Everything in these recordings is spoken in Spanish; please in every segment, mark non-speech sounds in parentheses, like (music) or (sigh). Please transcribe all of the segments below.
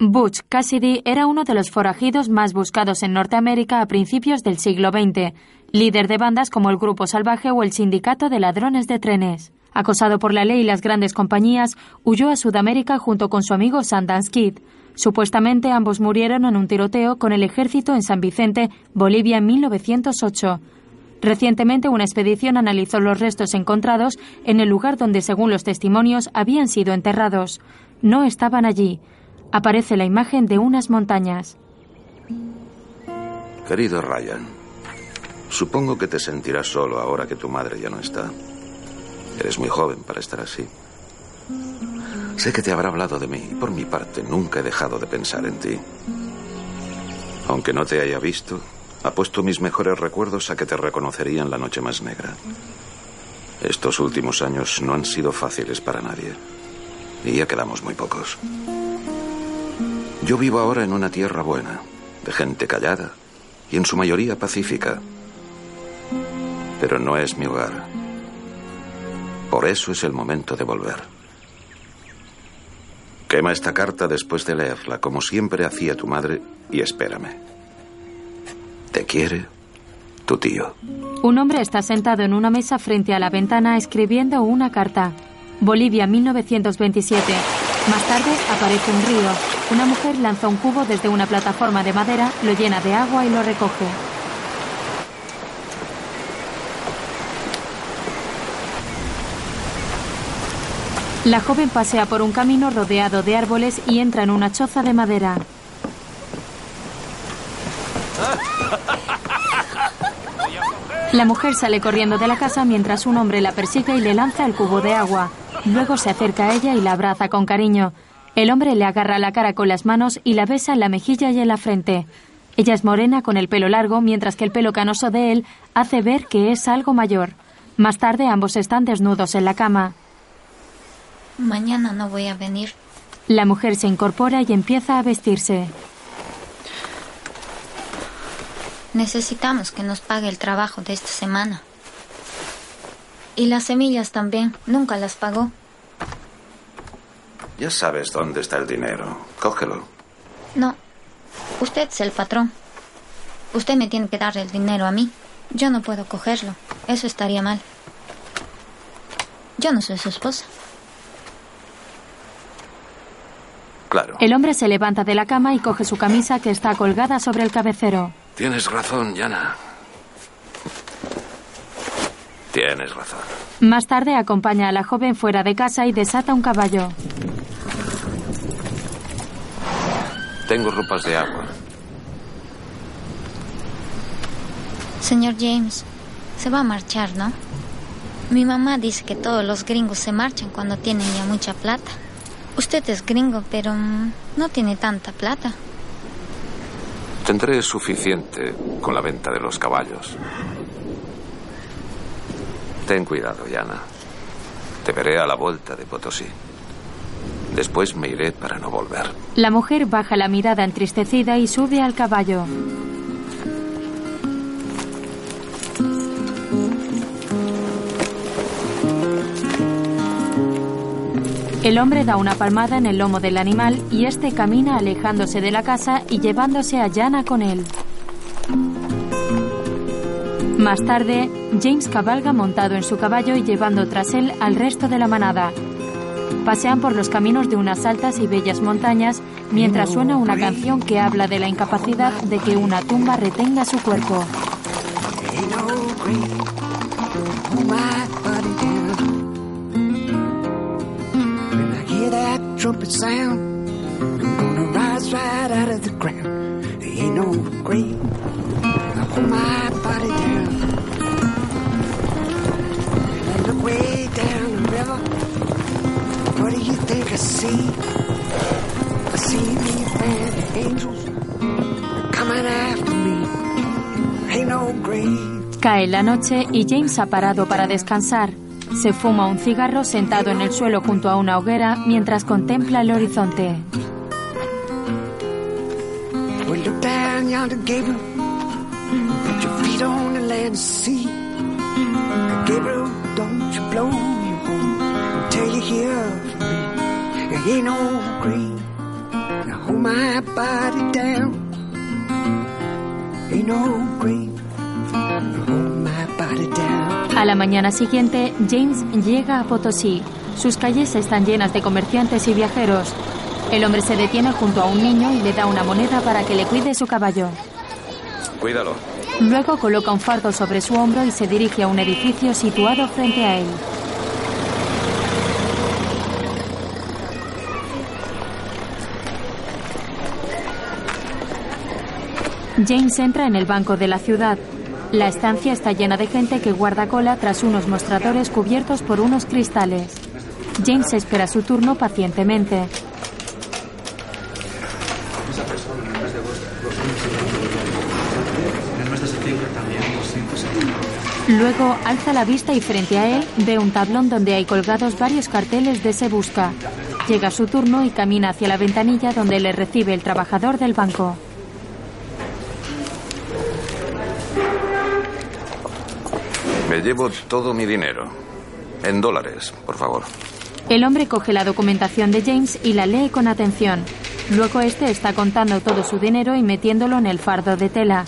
Butch Cassidy era uno de los forajidos más buscados en Norteamérica a principios del siglo XX, líder de bandas como el Grupo Salvaje o el Sindicato de Ladrones de Trenes. Acosado por la ley y las grandes compañías, huyó a Sudamérica junto con su amigo Sundance Kid. Supuestamente ambos murieron en un tiroteo con el ejército en San Vicente, Bolivia, en 1908. Recientemente una expedición analizó los restos encontrados en el lugar donde, según los testimonios, habían sido enterrados. No estaban allí aparece la imagen de unas montañas. Querido Ryan, supongo que te sentirás solo ahora que tu madre ya no está. Eres muy joven para estar así. Sé que te habrá hablado de mí y por mi parte nunca he dejado de pensar en ti. Aunque no te haya visto, apuesto mis mejores recuerdos a que te reconocería en la noche más negra. Estos últimos años no han sido fáciles para nadie. Y ya quedamos muy pocos. Yo vivo ahora en una tierra buena, de gente callada y en su mayoría pacífica. Pero no es mi hogar. Por eso es el momento de volver. Quema esta carta después de leerla, como siempre hacía tu madre, y espérame. Te quiere tu tío. Un hombre está sentado en una mesa frente a la ventana escribiendo una carta. Bolivia, 1927. Más tarde aparece un río. Una mujer lanza un cubo desde una plataforma de madera, lo llena de agua y lo recoge. La joven pasea por un camino rodeado de árboles y entra en una choza de madera. (laughs) La mujer sale corriendo de la casa mientras un hombre la persigue y le lanza el cubo de agua. Luego se acerca a ella y la abraza con cariño. El hombre le agarra la cara con las manos y la besa en la mejilla y en la frente. Ella es morena con el pelo largo, mientras que el pelo canoso de él hace ver que es algo mayor. Más tarde ambos están desnudos en la cama. Mañana no voy a venir. La mujer se incorpora y empieza a vestirse. Necesitamos que nos pague el trabajo de esta semana. Y las semillas también. Nunca las pagó. Ya sabes dónde está el dinero. Cógelo. No. Usted es el patrón. Usted me tiene que dar el dinero a mí. Yo no puedo cogerlo. Eso estaría mal. Yo no soy su esposa. Claro. El hombre se levanta de la cama y coge su camisa que está colgada sobre el cabecero. Tienes razón, Yana. Tienes razón. Más tarde acompaña a la joven fuera de casa y desata un caballo. Tengo ropas de agua. Señor James, se va a marchar, ¿no? Mi mamá dice que todos los gringos se marchan cuando tienen ya mucha plata. Usted es gringo, pero mm, no tiene tanta plata. Tendré suficiente con la venta de los caballos. Ten cuidado, Yana. Te veré a la vuelta de Potosí. Después me iré para no volver. La mujer baja la mirada entristecida y sube al caballo. El hombre da una palmada en el lomo del animal y este camina alejándose de la casa y llevándose a Yana con él. Más tarde, James cabalga montado en su caballo y llevando tras él al resto de la manada. Pasean por los caminos de unas altas y bellas montañas mientras suena una canción que habla de la incapacidad de que una tumba retenga su cuerpo. Trumpet sound. I'm gonna rise right out of the ground. Ain't no grave. I hold my body down. And I look way down the river. What do you think I see? I see these bad angels coming after me. Ain't no grave. Cae la noche y James ha parado para descansar. Se fuma un cigarro sentado en el suelo junto a una hoguera mientras contempla el horizonte. A la mañana siguiente, James llega a Potosí. Sus calles están llenas de comerciantes y viajeros. El hombre se detiene junto a un niño y le da una moneda para que le cuide su caballo. Cuídalo. Luego coloca un fardo sobre su hombro y se dirige a un edificio situado frente a él. James entra en el banco de la ciudad. La estancia está llena de gente que guarda cola tras unos mostradores cubiertos por unos cristales. James espera su turno pacientemente. Luego alza la vista y frente a él ve un tablón donde hay colgados varios carteles de Se Busca. Llega su turno y camina hacia la ventanilla donde le recibe el trabajador del banco. Me llevo todo mi dinero. En dólares, por favor. El hombre coge la documentación de James y la lee con atención. Luego este está contando todo su dinero y metiéndolo en el fardo de tela.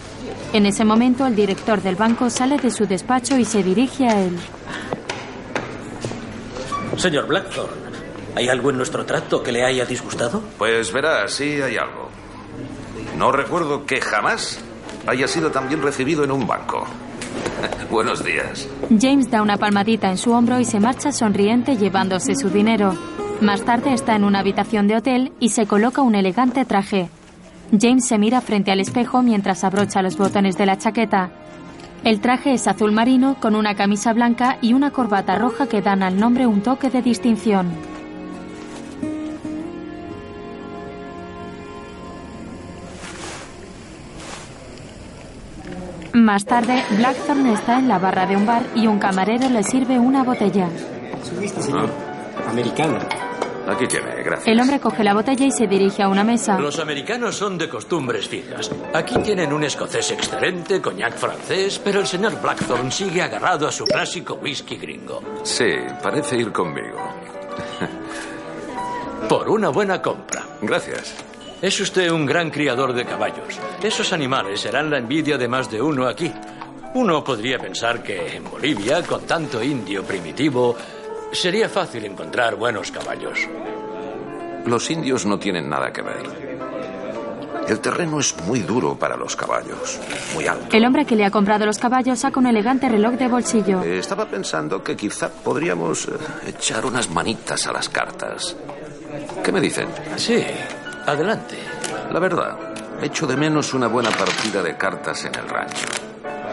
En ese momento, el director del banco sale de su despacho y se dirige a él. Señor Blackthorne, ¿hay algo en nuestro trato que le haya disgustado? Pues verá, sí hay algo. No recuerdo que jamás haya sido tan bien recibido en un banco. (laughs) Buenos días. James da una palmadita en su hombro y se marcha sonriente llevándose su dinero. Más tarde está en una habitación de hotel y se coloca un elegante traje. James se mira frente al espejo mientras abrocha los botones de la chaqueta. El traje es azul marino con una camisa blanca y una corbata roja que dan al nombre un toque de distinción. Más tarde, Blackthorn está en la barra de un bar y un camarero le sirve una botella. señor. Americano. Aquí tiene, gracias. El hombre coge la botella y se dirige a una mesa. Los americanos son de costumbres fijas. Aquí tienen un escocés excelente, coñac francés, pero el señor Blackthorne sigue agarrado a su clásico whisky gringo. Sí, parece ir conmigo. Por una buena compra. Gracias. Es usted un gran criador de caballos. Esos animales serán la envidia de más de uno aquí. Uno podría pensar que en Bolivia, con tanto indio primitivo, Sería fácil encontrar buenos caballos. Los indios no tienen nada que ver. El terreno es muy duro para los caballos, muy alto. El hombre que le ha comprado los caballos saca un elegante reloj de bolsillo. Eh, estaba pensando que quizá podríamos eh, echar unas manitas a las cartas. ¿Qué me dicen? Sí, adelante. La verdad, echo de menos una buena partida de cartas en el rancho.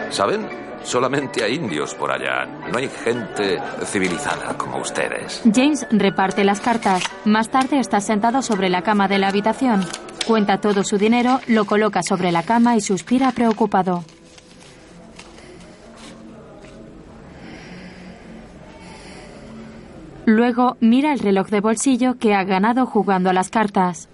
¿Saben? Solamente hay indios por allá. No hay gente civilizada como ustedes. James reparte las cartas. Más tarde está sentado sobre la cama de la habitación. Cuenta todo su dinero, lo coloca sobre la cama y suspira preocupado. Luego mira el reloj de bolsillo que ha ganado jugando a las cartas.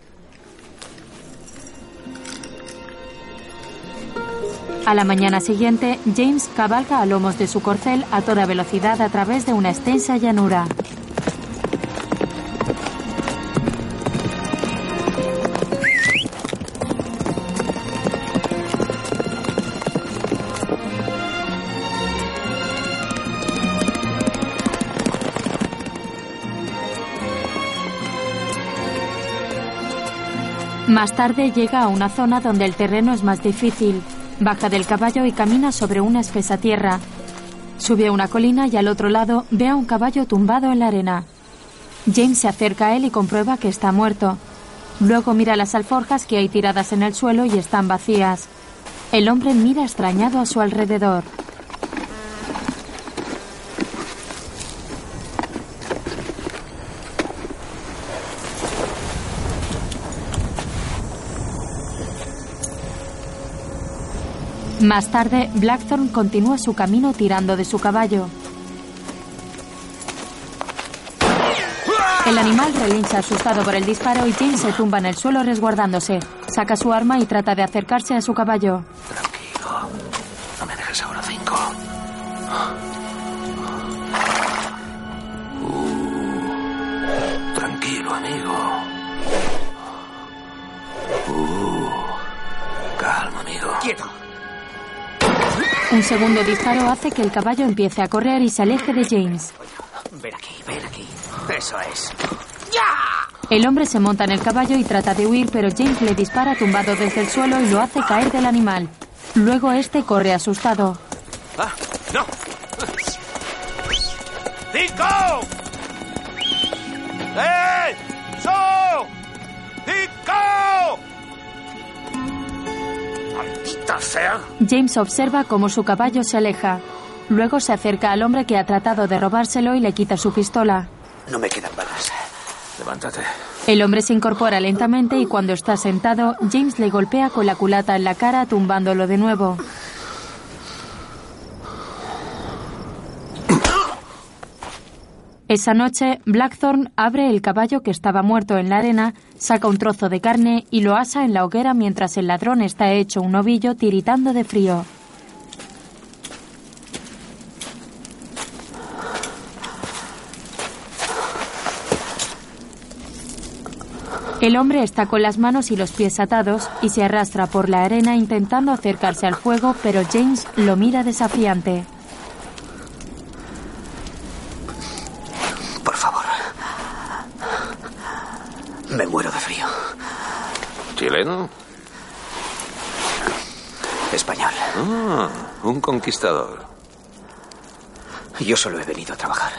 A la mañana siguiente, James cabalga a lomos de su corcel a toda velocidad a través de una extensa llanura. Más tarde llega a una zona donde el terreno es más difícil. Baja del caballo y camina sobre una espesa tierra. Sube una colina y al otro lado ve a un caballo tumbado en la arena. James se acerca a él y comprueba que está muerto. Luego mira las alforjas que hay tiradas en el suelo y están vacías. El hombre mira extrañado a su alrededor. Más tarde, Blackthorn continúa su camino tirando de su caballo. El animal relincha asustado por el disparo y James se tumba en el suelo resguardándose. Saca su arma y trata de acercarse a su caballo. Un segundo disparo hace que el caballo empiece a correr y se aleje de James. Ven aquí, ven aquí. Eso es. El hombre se monta en el caballo y trata de huir, pero James le dispara tumbado desde el suelo y lo hace caer del animal. Luego este corre asustado. ¡Ah! ¡No! ¡Cinco! ¡Eh! ¡So! ¡Maldita sea! James observa cómo su caballo se aleja. Luego se acerca al hombre que ha tratado de robárselo y le quita su pistola. No me quedan balas. Levántate. El hombre se incorpora lentamente y cuando está sentado, James le golpea con la culata en la cara tumbándolo de nuevo. Esa noche, Blackthorn abre el caballo que estaba muerto en la arena, saca un trozo de carne y lo asa en la hoguera mientras el ladrón está hecho un ovillo tiritando de frío. El hombre está con las manos y los pies atados y se arrastra por la arena intentando acercarse al fuego, pero James lo mira desafiante. Por favor. Me muero de frío. ¿Chileno? Español. Ah, un conquistador. Yo solo he venido a trabajar.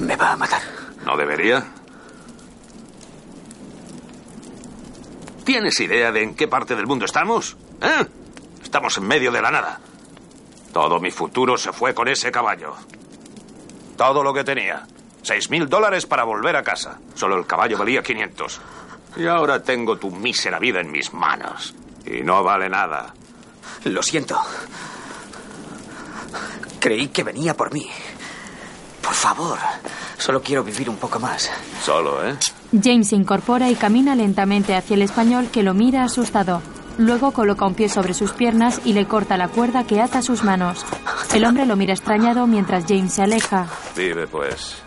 Me va a matar. ¿No debería? ¿Tienes idea de en qué parte del mundo estamos? ¿Eh? Estamos en medio de la nada. Todo mi futuro se fue con ese caballo. Todo lo que tenía. Seis mil dólares para volver a casa. Solo el caballo valía 500. Y ahora tengo tu mísera vida en mis manos. Y no vale nada. Lo siento. Creí que venía por mí. Por favor, solo quiero vivir un poco más. Solo, ¿eh? James se incorpora y camina lentamente hacia el español que lo mira asustado. Luego coloca un pie sobre sus piernas y le corta la cuerda que ata sus manos. El hombre lo mira extrañado mientras James se aleja. Vive, pues.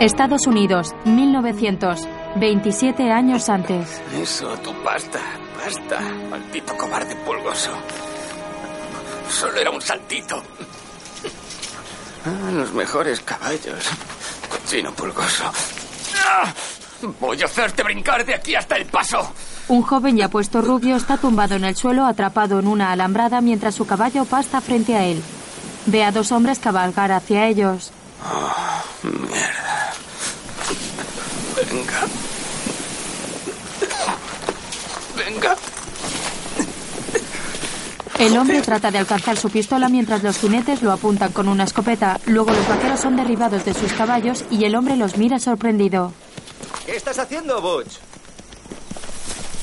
Estados Unidos, 1900. 27 años antes. Eso, tu pasta. Basta. Maldito cobarde pulgoso. Solo era un saltito. Ah, los mejores caballos. Cochino pulgoso. ¡Ah! Voy a hacerte brincar de aquí hasta el paso. Un joven ya puesto rubio está tumbado en el suelo atrapado en una alambrada mientras su caballo pasta frente a él. Ve a dos hombres cabalgar hacia ellos. Oh, mierda. Venga. Venga. El hombre trata de alcanzar su pistola mientras los jinetes lo apuntan con una escopeta. Luego los vaqueros son derribados de sus caballos y el hombre los mira sorprendido. ¿Qué estás haciendo, Butch?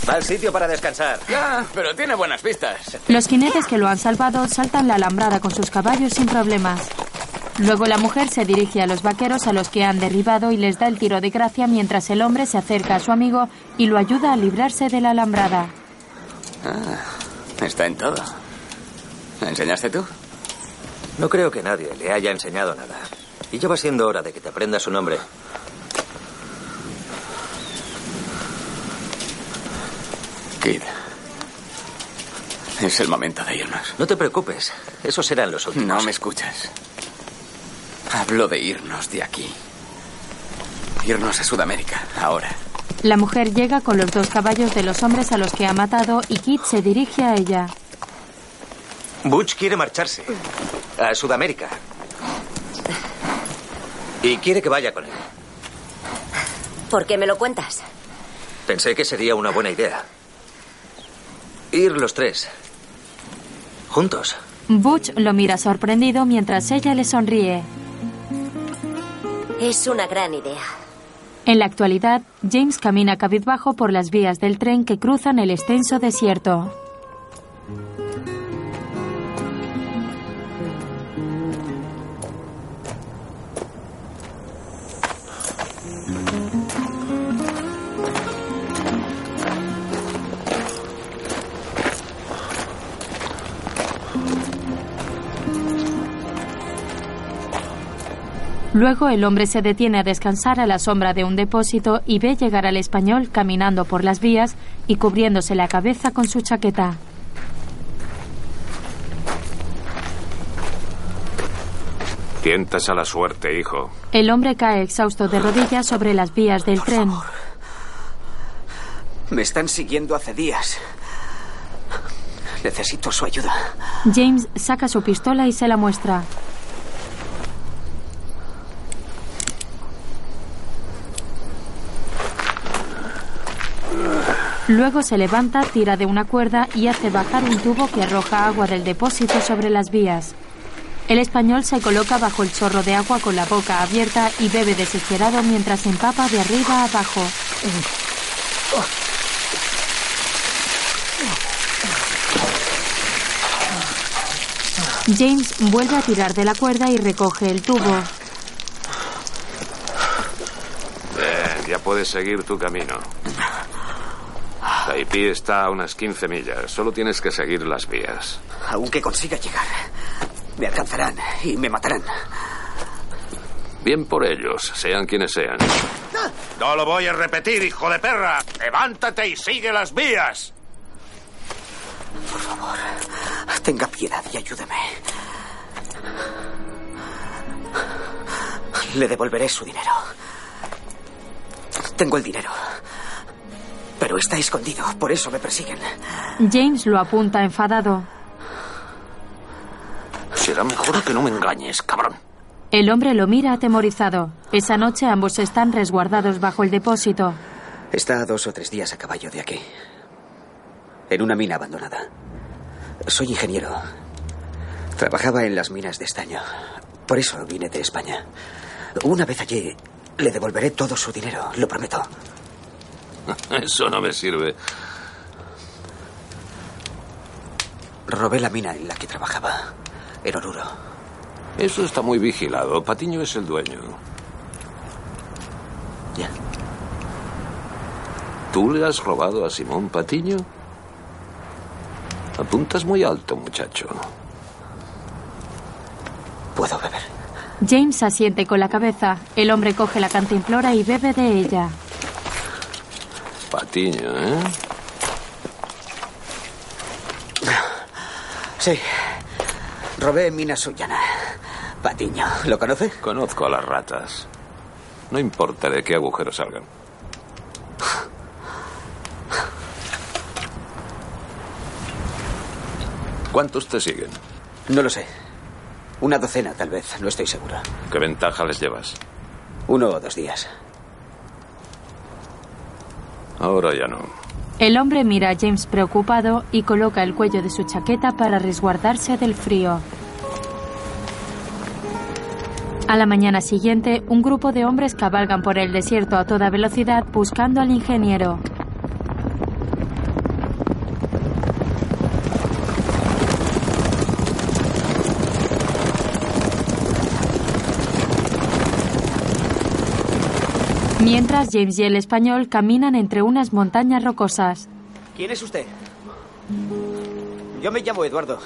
Mal sitio para descansar. Ya, pero tiene buenas vistas. Los jinetes que lo han salvado saltan la alambrada con sus caballos sin problemas. Luego la mujer se dirige a los vaqueros a los que han derribado y les da el tiro de gracia mientras el hombre se acerca a su amigo y lo ayuda a librarse de la alambrada. Ah, está en todo. ¿La enseñaste tú? No creo que nadie le haya enseñado nada. Y ya va siendo hora de que te aprendas su nombre. Kid. Es el momento de irnos. No te preocupes. Esos serán los últimos. No me escuchas. Hablo de irnos de aquí. Irnos a Sudamérica, ahora. La mujer llega con los dos caballos de los hombres a los que ha matado y Kit se dirige a ella. Butch quiere marcharse a Sudamérica. Y quiere que vaya con él. ¿Por qué me lo cuentas? Pensé que sería una buena idea. Ir los tres. Juntos. Butch lo mira sorprendido mientras ella le sonríe. Es una gran idea. En la actualidad, James camina cabizbajo por las vías del tren que cruzan el extenso desierto. Luego el hombre se detiene a descansar a la sombra de un depósito y ve llegar al español caminando por las vías y cubriéndose la cabeza con su chaqueta. Tientas a la suerte, hijo. El hombre cae exhausto de rodillas sobre las vías del tren. Me están siguiendo hace días. Necesito su ayuda. James saca su pistola y se la muestra. Luego se levanta, tira de una cuerda y hace bajar un tubo que arroja agua del depósito sobre las vías. El español se coloca bajo el chorro de agua con la boca abierta y bebe desesperado mientras empapa de arriba a abajo. James vuelve a tirar de la cuerda y recoge el tubo. Ya puedes seguir tu camino. Taipí está a unas 15 millas. Solo tienes que seguir las vías. Aunque consiga llegar, me alcanzarán y me matarán. Bien por ellos, sean quienes sean. No lo voy a repetir, hijo de perra. Levántate y sigue las vías. Por favor, tenga piedad y ayúdeme. Le devolveré su dinero. Tengo el dinero. Pero está escondido, por eso me persiguen. James lo apunta enfadado. Será mejor que no me engañes, cabrón. El hombre lo mira atemorizado. Esa noche ambos están resguardados bajo el depósito. Está a dos o tres días a caballo de aquí. En una mina abandonada. Soy ingeniero. Trabajaba en las minas de estaño. Por eso vine de España. Una vez allí, le devolveré todo su dinero, lo prometo. (laughs) Eso no me sirve. Robé la mina en la que trabajaba. En Oruro. Eso está muy vigilado. Patiño es el dueño. Ya. ¿Tú le has robado a Simón Patiño? Apuntas muy alto, muchacho. Puedo beber. James asiente con la cabeza. El hombre coge la cantimplora y bebe de ella. Patiño, ¿eh? Sí. Robé Mina Sullana. Patiño. ¿Lo conoce? Conozco a las ratas. No importa de qué agujero salgan. ¿Cuántos te siguen? No lo sé. Una docena, tal vez. No estoy seguro. ¿Qué ventaja les llevas? Uno o dos días. Ahora ya no. El hombre mira a James preocupado y coloca el cuello de su chaqueta para resguardarse del frío. A la mañana siguiente, un grupo de hombres cabalgan por el desierto a toda velocidad buscando al ingeniero. Mientras James y el español caminan entre unas montañas rocosas. ¿Quién es usted? Yo me llamo Eduardo.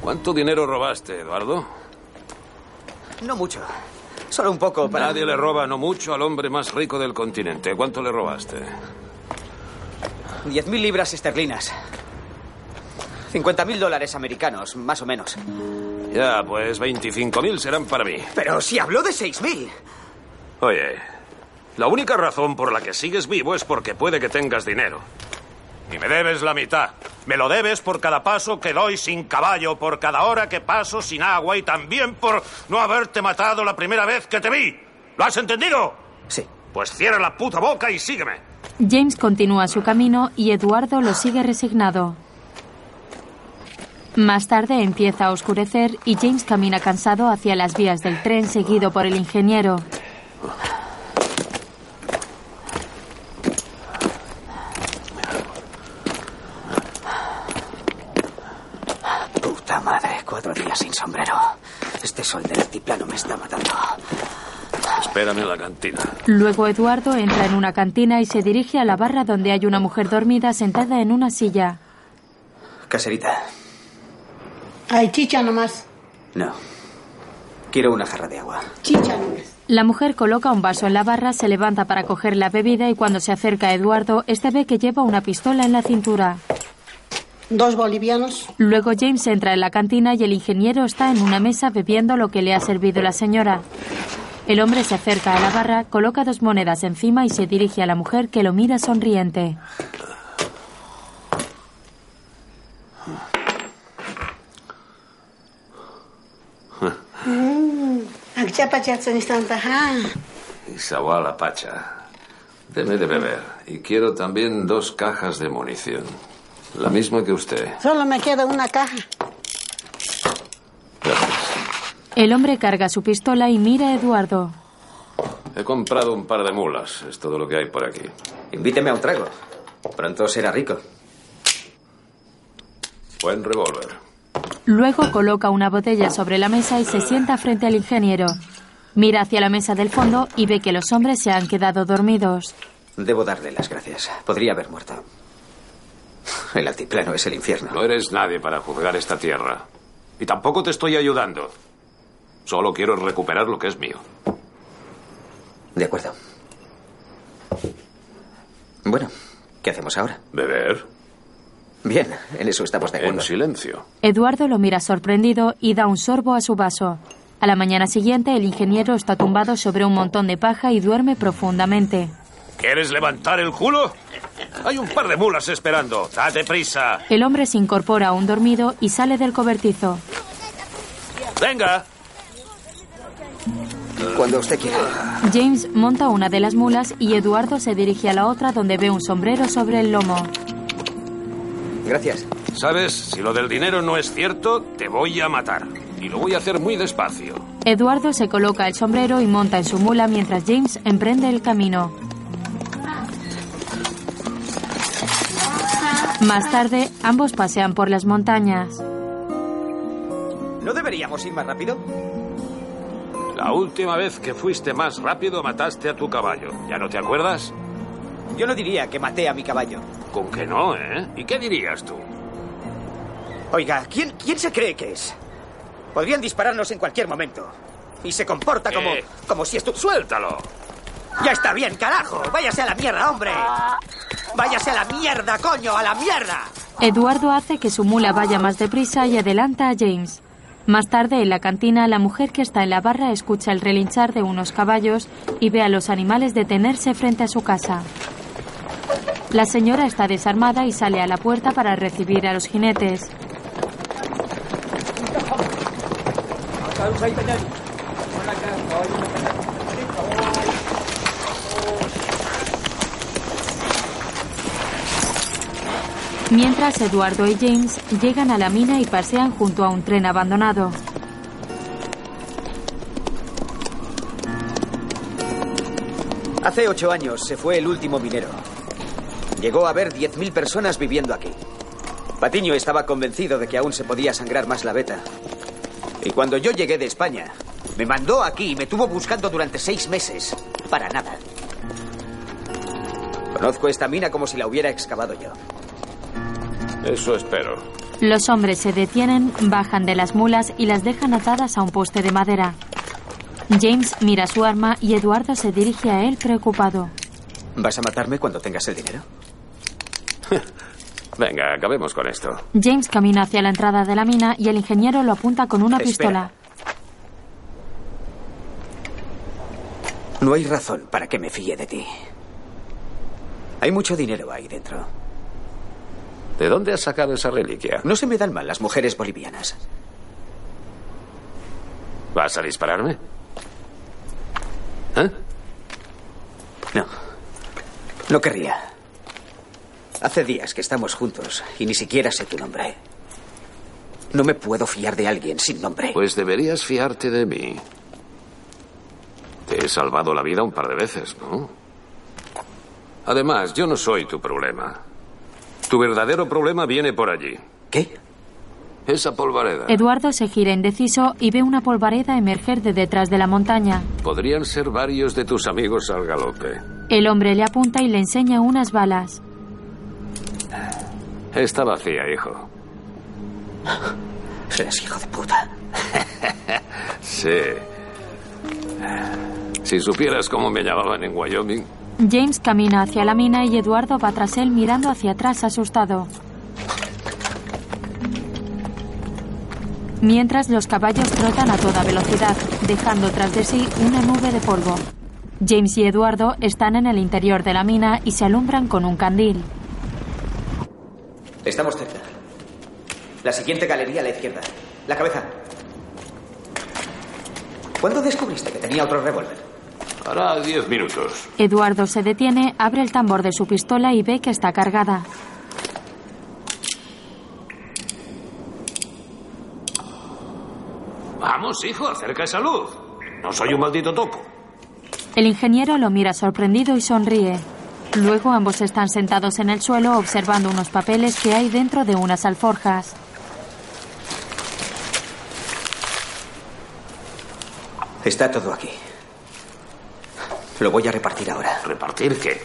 ¿Cuánto dinero robaste, Eduardo? No mucho. Solo un poco para... Nadie le roba no mucho al hombre más rico del continente. ¿Cuánto le robaste? Diez mil libras esterlinas. Cincuenta mil dólares americanos, más o menos. Ya, pues 25.000 serán para mí. Pero si habló de seis mil. Oye, la única razón por la que sigues vivo es porque puede que tengas dinero. Y me debes la mitad. Me lo debes por cada paso que doy sin caballo, por cada hora que paso sin agua y también por no haberte matado la primera vez que te vi. ¿Lo has entendido? Sí. Pues cierra la puta boca y sígueme. James continúa su camino y Eduardo lo sigue resignado. Más tarde empieza a oscurecer y James camina cansado hacia las vías del tren seguido por el ingeniero. Puta madre, cuatro días sin sombrero. Este sol del altiplano me está matando. Espérame en la cantina. Luego Eduardo entra en una cantina y se dirige a la barra donde hay una mujer dormida sentada en una silla. Caserita. Hay chicha nomás. No. Quiero una jarra de agua. La mujer coloca un vaso en la barra, se levanta para coger la bebida y cuando se acerca a Eduardo, este ve que lleva una pistola en la cintura. Dos bolivianos. Luego James entra en la cantina y el ingeniero está en una mesa bebiendo lo que le ha servido la señora. El hombre se acerca a la barra, coloca dos monedas encima y se dirige a la mujer que lo mira sonriente. (laughs) Isawala Pacha. Deme de beber. Y quiero también dos cajas de munición. La misma que usted. Solo me queda una caja. El hombre carga su pistola y mira a Eduardo. He comprado un par de mulas. Es todo lo que hay por aquí. Invíteme a un trago. Pronto será rico. Buen revólver. Luego coloca una botella sobre la mesa y se sienta frente al ingeniero. Mira hacia la mesa del fondo y ve que los hombres se han quedado dormidos. Debo darle las gracias. Podría haber muerto. El altiplano es el infierno. No eres nadie para juzgar esta tierra. Y tampoco te estoy ayudando. Solo quiero recuperar lo que es mío. De acuerdo. Bueno, ¿qué hacemos ahora? ¿Beber? Bien, en eso estamos de acuerdo. En silencio. Eduardo lo mira sorprendido y da un sorbo a su vaso. A la mañana siguiente, el ingeniero está tumbado sobre un montón de paja y duerme profundamente. ¿Quieres levantar el culo? Hay un par de mulas esperando. Date prisa. El hombre se incorpora a un dormido y sale del cobertizo. Venga. Cuando usted quiera. James monta una de las mulas y Eduardo se dirige a la otra donde ve un sombrero sobre el lomo. Gracias. ¿Sabes? Si lo del dinero no es cierto, te voy a matar. Y lo voy a hacer muy despacio. Eduardo se coloca el sombrero y monta en su mula mientras James emprende el camino. Más tarde, ambos pasean por las montañas. ¿No deberíamos ir más rápido? La última vez que fuiste más rápido mataste a tu caballo. ¿Ya no te acuerdas? Yo no diría que maté a mi caballo. Con que no, ¿eh? ¿Y qué dirías tú? Oiga, ¿quién, quién se cree que es? Podrían dispararnos en cualquier momento. Y se comporta como, Eh. como si estu... ¡Suéltalo! ¡Ya está bien, carajo! ¡Váyase a la mierda, hombre! ¡Váyase a la mierda, coño! ¡A la mierda! Eduardo hace que su mula vaya más deprisa y adelanta a James. Más tarde, en la cantina, la mujer que está en la barra escucha el relinchar de unos caballos y ve a los animales detenerse frente a su casa. La señora está desarmada y sale a la puerta para recibir a los jinetes. Mientras Eduardo y James llegan a la mina y pasean junto a un tren abandonado. Hace ocho años se fue el último minero. Llegó a haber 10.000 personas viviendo aquí. Patiño estaba convencido de que aún se podía sangrar más la beta. Y cuando yo llegué de España, me mandó aquí y me tuvo buscando durante seis meses. Para nada. Conozco esta mina como si la hubiera excavado yo. Eso espero. Los hombres se detienen, bajan de las mulas y las dejan atadas a un poste de madera. James mira su arma y Eduardo se dirige a él preocupado. ¿Vas a matarme cuando tengas el dinero? (laughs) Venga, acabemos con esto. James camina hacia la entrada de la mina y el ingeniero lo apunta con una Espera. pistola. No hay razón para que me fíe de ti. Hay mucho dinero ahí dentro. ¿De dónde has sacado esa reliquia? No se me dan mal las mujeres bolivianas. ¿Vas a dispararme? ¿Eh? No. No querría. Hace días que estamos juntos y ni siquiera sé tu nombre. No me puedo fiar de alguien sin nombre. Pues deberías fiarte de mí. Te he salvado la vida un par de veces, ¿no? Además, yo no soy tu problema. Tu verdadero problema viene por allí. ¿Qué? Esa polvareda. Eduardo se gira indeciso y ve una polvareda emerger de detrás de la montaña. Podrían ser varios de tus amigos al galope. El hombre le apunta y le enseña unas balas. Está vacía, hijo. (laughs) Eres hijo de puta. (laughs) sí. Si supieras cómo me llamaban en Wyoming. James camina hacia la mina y Eduardo va tras él mirando hacia atrás asustado. Mientras los caballos trotan a toda velocidad, dejando tras de sí una nube de polvo. James y Eduardo están en el interior de la mina y se alumbran con un candil. Estamos cerca. La siguiente galería a la izquierda. La cabeza. ¿Cuándo descubriste que tenía otro revólver? Hará diez minutos. Eduardo se detiene, abre el tambor de su pistola y ve que está cargada. Vamos, hijo, acerca esa luz. No soy un maldito topo. El ingeniero lo mira sorprendido y sonríe. Luego ambos están sentados en el suelo observando unos papeles que hay dentro de unas alforjas. Está todo aquí. Lo voy a repartir ahora. ¿Repartir qué?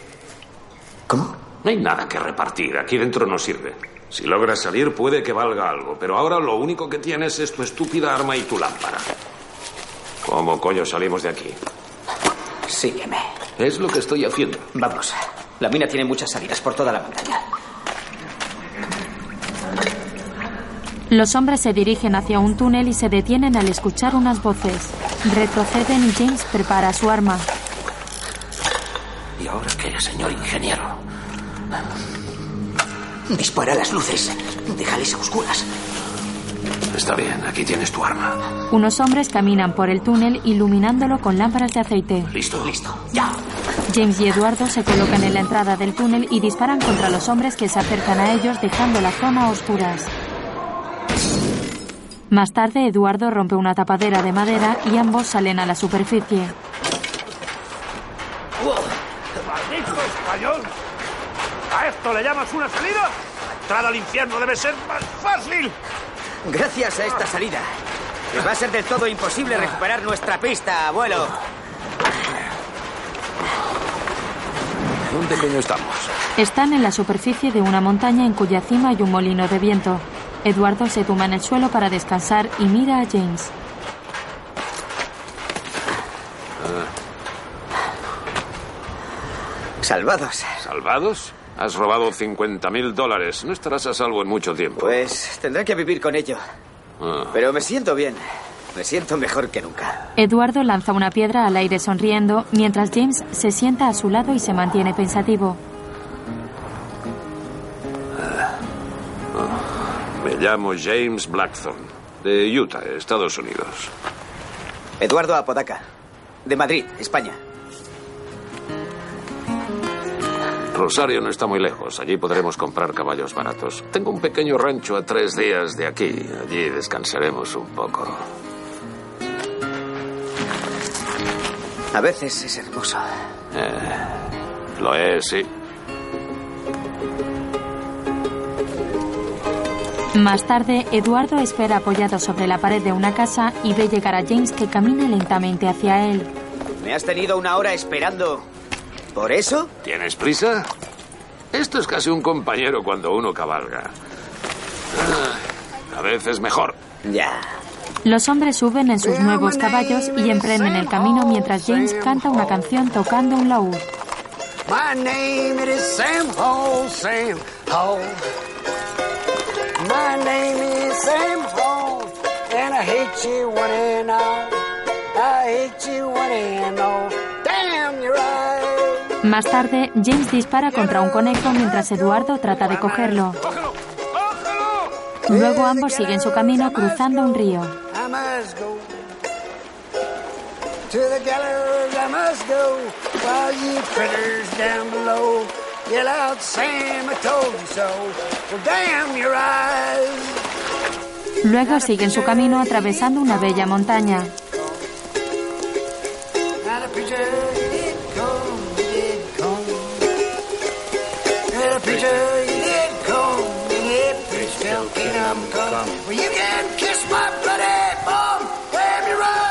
¿Cómo? No hay nada que repartir. Aquí dentro no sirve. Si logras salir puede que valga algo, pero ahora lo único que tienes es tu estúpida arma y tu lámpara. ¿Cómo coño salimos de aquí? Sígueme. Es lo que estoy haciendo. Vamos. La mina tiene muchas salidas por toda la montaña. Los hombres se dirigen hacia un túnel y se detienen al escuchar unas voces. Retroceden y James prepara su arma. ¿Y ahora qué, señor ingeniero? Dispara las luces. Déjales a oscuras. Está bien, aquí tienes tu arma. Unos hombres caminan por el túnel iluminándolo con lámparas de aceite. ¿Listo? Listo. Ya. James y Eduardo se colocan en la entrada del túnel y disparan contra los hombres que se acercan a ellos dejando la zona a oscuras. Más tarde, Eduardo rompe una tapadera de madera y ambos salen a la superficie. ¡Maldito español! ¿A esto le llamas una salida? La entrada al infierno debe ser más fácil. Gracias a esta salida. Va a ser del todo imposible recuperar nuestra pista, abuelo. ¿Dónde coño estamos? Están en la superficie de una montaña en cuya cima hay un molino de viento. Eduardo se tumba en el suelo para descansar y mira a James. Salvados. ¿Salvados? Has robado 50 mil dólares. No estarás a salvo en mucho tiempo. Pues tendré que vivir con ello. Ah. Pero me siento bien. Me siento mejor que nunca. Eduardo lanza una piedra al aire sonriendo, mientras James se sienta a su lado y se mantiene pensativo. Me llamo James Blackthorne, de Utah, Estados Unidos. Eduardo Apodaca, de Madrid, España. Rosario no está muy lejos. Allí podremos comprar caballos baratos. Tengo un pequeño rancho a tres días de aquí. Allí descansaremos un poco. A veces es hermoso. Eh, lo es, sí. Más tarde, Eduardo espera apoyado sobre la pared de una casa y ve llegar a James que camina lentamente hacia él. ¿Me has tenido una hora esperando? ¿Por eso? ¿Tienes prisa? Esto es casi un compañero cuando uno cabalga. Ah, a veces mejor. Ya. Los hombres suben en sus nuevos caballos y emprenden el camino mientras James canta una canción tocando un laúd. My name is Sam Hall, Sam Hall. My name is Sam Hall, and I hate you one and all. I hate you one and all. Damn eyes. Más tarde, James dispara contra un conejo mientras Eduardo trata de cogerlo. Luego ambos siguen su camino cruzando un río. Luego siguen su camino atravesando una bella montaña. Till kingdom come. Well, you can kiss my bloody bum, damn your eyes.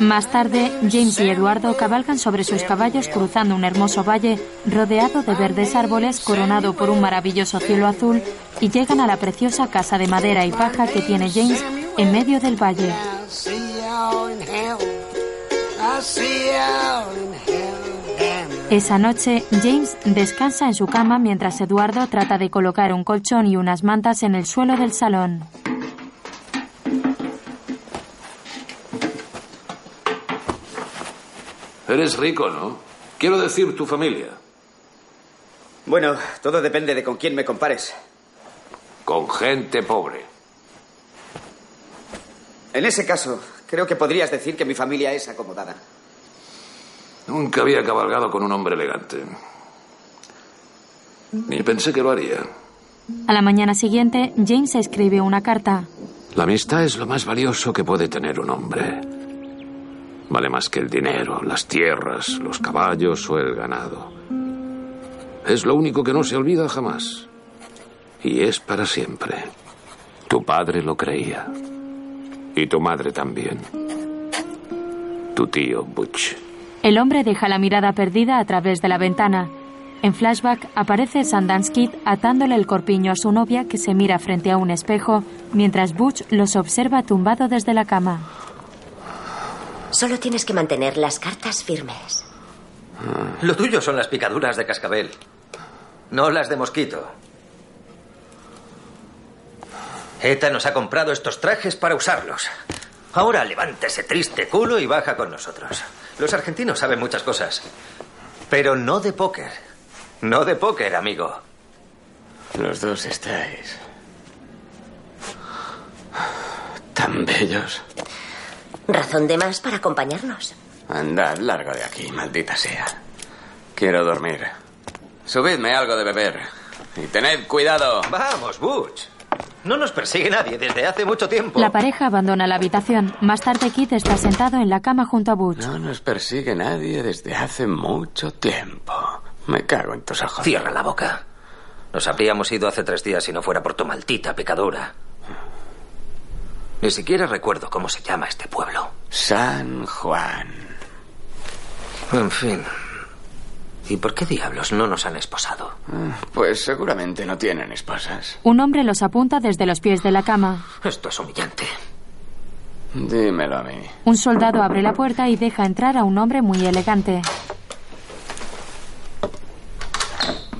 Más tarde, James y Eduardo cabalgan sobre sus caballos cruzando un hermoso valle rodeado de verdes árboles coronado por un maravilloso cielo azul y llegan a la preciosa casa de madera y paja que tiene James en medio del valle. Esa noche, James descansa en su cama mientras Eduardo trata de colocar un colchón y unas mantas en el suelo del salón. Eres rico, ¿no? Quiero decir tu familia. Bueno, todo depende de con quién me compares. Con gente pobre. En ese caso, creo que podrías decir que mi familia es acomodada. Nunca había cabalgado con un hombre elegante. Ni pensé que lo haría. A la mañana siguiente, James escribe una carta. La amistad es lo más valioso que puede tener un hombre. Vale más que el dinero, las tierras, los caballos o el ganado. Es lo único que no se olvida jamás. Y es para siempre. Tu padre lo creía. Y tu madre también. Tu tío Butch. El hombre deja la mirada perdida a través de la ventana. En flashback aparece Sundance Kid atándole el corpiño a su novia que se mira frente a un espejo mientras Butch los observa tumbado desde la cama. Solo tienes que mantener las cartas firmes. Lo tuyo son las picaduras de cascabel, no las de mosquito. ETA nos ha comprado estos trajes para usarlos. Ahora levanta ese triste culo y baja con nosotros. Los argentinos saben muchas cosas, pero no de póker. No de póker, amigo. Los dos estáis tan bellos. Razón de más para acompañarnos. Andad largo de aquí, maldita sea. Quiero dormir. Subidme algo de beber. Y tened cuidado. Vamos, Butch. No nos persigue nadie desde hace mucho tiempo. La pareja abandona la habitación. Más tarde, Kid está sentado en la cama junto a Butch. No nos persigue nadie desde hace mucho tiempo. Me cago en tus ojos. Cierra la boca. Nos habríamos ido hace tres días si no fuera por tu maldita pecadura. Ni siquiera recuerdo cómo se llama este pueblo. San Juan. En fin. ¿Y por qué diablos no nos han esposado? Pues seguramente no tienen esposas. Un hombre los apunta desde los pies de la cama. Esto es humillante. Dímelo a mí. Un soldado abre la puerta y deja entrar a un hombre muy elegante.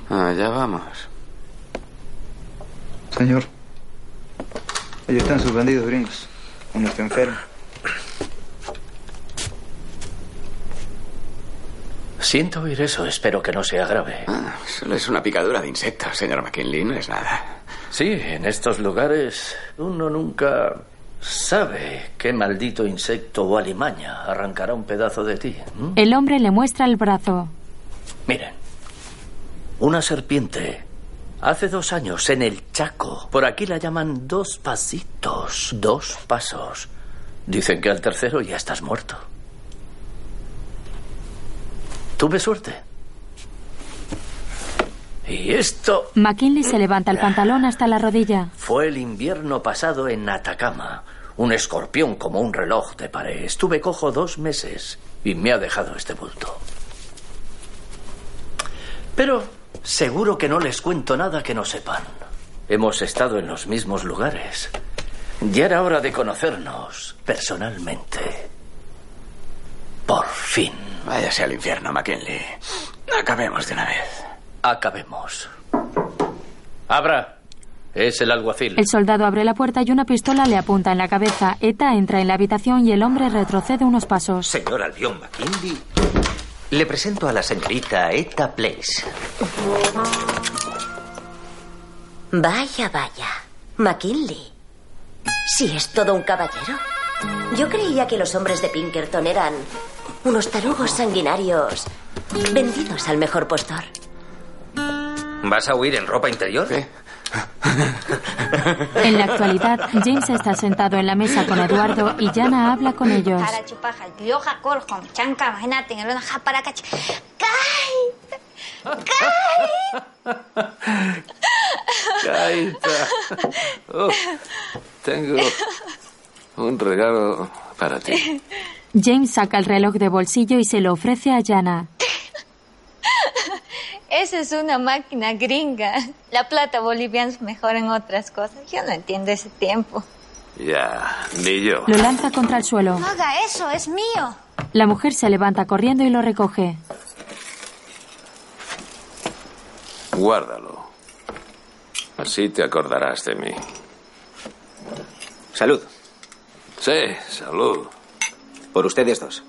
Allá vamos. Señor, ellos están suspendidos, gringos. Uno está enfermo. Siento oír eso, espero que no sea grave. Ah, solo es una picadura de insecto, señor McKinley, no es nada. Sí, en estos lugares uno nunca sabe qué maldito insecto o alimaña arrancará un pedazo de ti. El hombre le muestra el brazo. Miren, una serpiente. Hace dos años, en el Chaco. Por aquí la llaman dos pasitos. Dos pasos. Dicen que al tercero ya estás muerto. Tuve suerte. Y esto McKinley se levanta el pantalón hasta la rodilla. fue el invierno pasado en Atacama. Un escorpión como un reloj de pared. Estuve cojo dos meses y me ha dejado este bulto. Pero seguro que no les cuento nada que no sepan. Hemos estado en los mismos lugares. Ya era hora de conocernos personalmente. Por fin. Váyase al infierno, McKinley. Acabemos de una vez. Acabemos. Abra. Es el alguacil. El soldado abre la puerta y una pistola le apunta en la cabeza. Eta entra en la habitación y el hombre retrocede unos pasos. Señor Albion McKinley, le presento a la señorita Eta Place. Vaya, vaya. McKinley. Si es todo un caballero. Yo creía que los hombres de Pinkerton eran unos tarugos sanguinarios vendidos al mejor postor. ¿Vas a huir en ropa interior? (laughs) En la actualidad, James está sentado en la mesa con Eduardo y Jana habla con ellos. Oh, tengo un regalo para ti. (laughs) James saca el reloj de bolsillo y se lo ofrece a Jana. (laughs) Esa es una máquina gringa. La plata boliviana es mejor en otras cosas. Yo no entiendo ese tiempo. Ya, ni yo. Lo lanza contra el suelo. No haga eso, es mío. La mujer se levanta corriendo y lo recoge. Guárdalo. Así te acordarás de mí. Salud. Sí, salud. Por ustedes dos.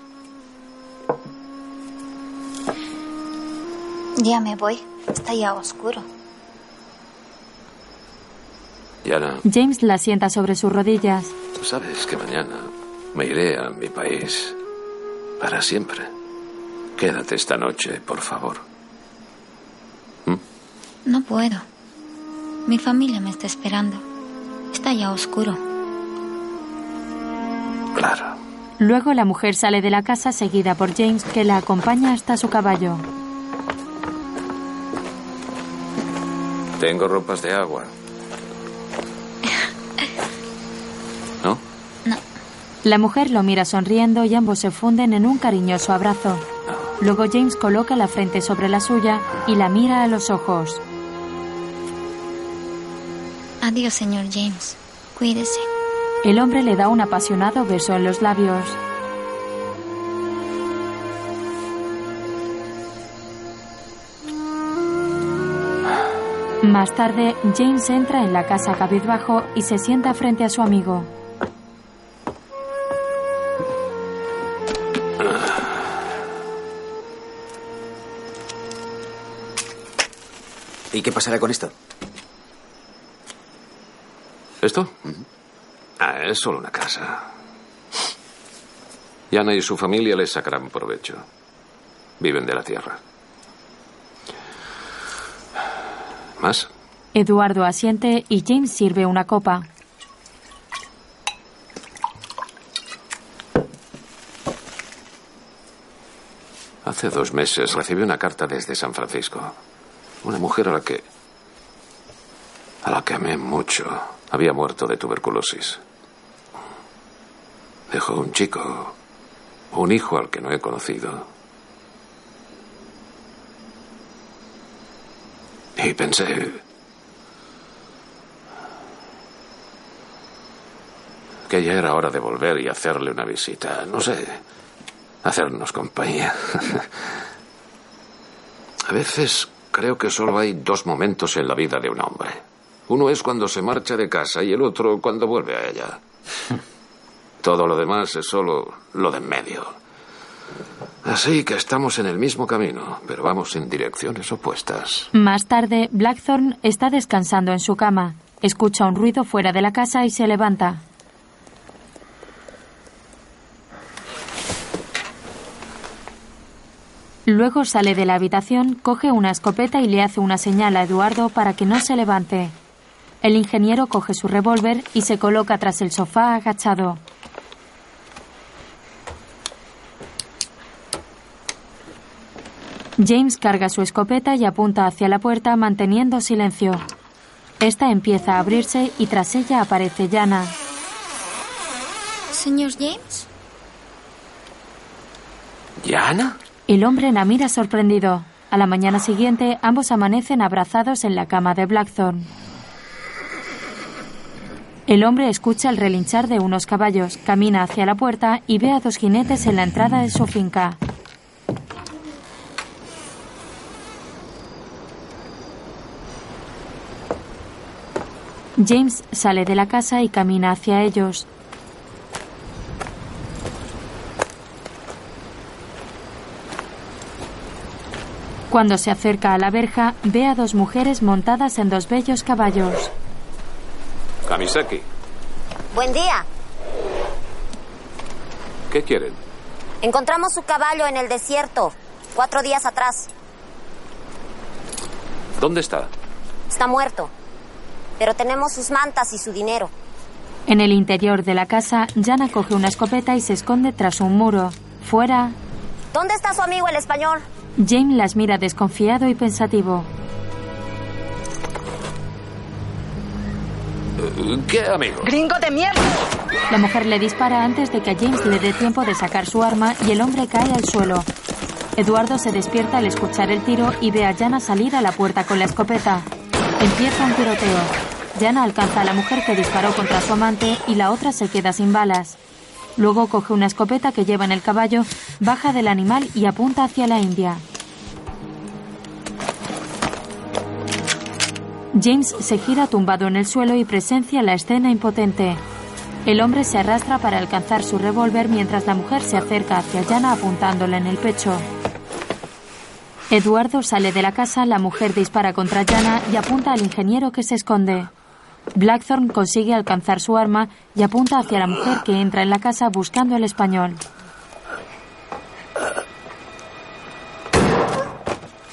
Ya me voy. Está ya oscuro. Yana, James la sienta sobre sus rodillas. tú sabes que mañana me iré a mi país. Para siempre. Quédate esta noche, por favor. No puedo. Mi familia me está esperando. Está ya oscuro. Claro. Luego la mujer sale de la casa seguida por James que la acompaña hasta su caballo. Tengo ropas de agua. ¿No? La mujer lo mira sonriendo y ambos se funden en un cariñoso abrazo. Luego James coloca la frente sobre la suya y la mira a los ojos. Adiós, señor James. Cuídese. El hombre le da un apasionado beso en los labios. Más tarde, James entra en la casa cabizbajo y se sienta frente a su amigo. ¿Y qué pasará con esto? ¿Esto? Ah, es solo una casa. Yana y su familia les sacarán provecho. Viven de la tierra. ¿Más? Eduardo asiente y James sirve una copa. Hace dos meses recibí una carta desde San Francisco. Una mujer a la que. a la que amé mucho. Había muerto de tuberculosis. Dejó un chico. Un hijo al que no he conocido. Y pensé. que ya era hora de volver y hacerle una visita. No sé. Hacernos compañía. (laughs) A veces creo que solo hay dos momentos en la vida de un hombre. Uno es cuando se marcha de casa y el otro cuando vuelve a ella. (laughs) Todo lo demás es solo lo de en medio. Así que estamos en el mismo camino, pero vamos en direcciones opuestas. Más tarde, Blackthorn está descansando en su cama. Escucha un ruido fuera de la casa y se levanta. Luego sale de la habitación, coge una escopeta y le hace una señal a Eduardo para que no se levante. El ingeniero coge su revólver y se coloca tras el sofá agachado. James carga su escopeta y apunta hacia la puerta manteniendo silencio. Esta empieza a abrirse y tras ella aparece Yana. Señor James. ¿Yana? El hombre la mira sorprendido. A la mañana siguiente, ambos amanecen abrazados en la cama de Blackthorn. El hombre escucha el relinchar de unos caballos, camina hacia la puerta y ve a dos jinetes en la entrada de su finca. James sale de la casa y camina hacia ellos. Cuando se acerca a la verja, ve a dos mujeres montadas en dos bellos caballos. Kamisaki, Buen día. ¿qué quieren? Encontramos su caballo en el desierto, cuatro días atrás. ¿Dónde está? Está muerto. Pero tenemos sus mantas y su dinero. En el interior de la casa, Jana coge una escopeta y se esconde tras un muro. Fuera, ¿Dónde está su amigo el español? James las mira desconfiado y pensativo. ¿Qué amigo? ¡Gringo de mierda! La mujer le dispara antes de que a James le dé tiempo de sacar su arma y el hombre cae al suelo. Eduardo se despierta al escuchar el tiro y ve a Jana salir a la puerta con la escopeta. Empieza un tiroteo. Jana alcanza a la mujer que disparó contra su amante y la otra se queda sin balas. Luego coge una escopeta que lleva en el caballo, baja del animal y apunta hacia la India. James se gira tumbado en el suelo y presencia la escena impotente. El hombre se arrastra para alcanzar su revólver mientras la mujer se acerca hacia Jana apuntándola en el pecho. Eduardo sale de la casa, la mujer dispara contra Jana y apunta al ingeniero que se esconde. Blackthorn consigue alcanzar su arma y apunta hacia la mujer que entra en la casa buscando el español.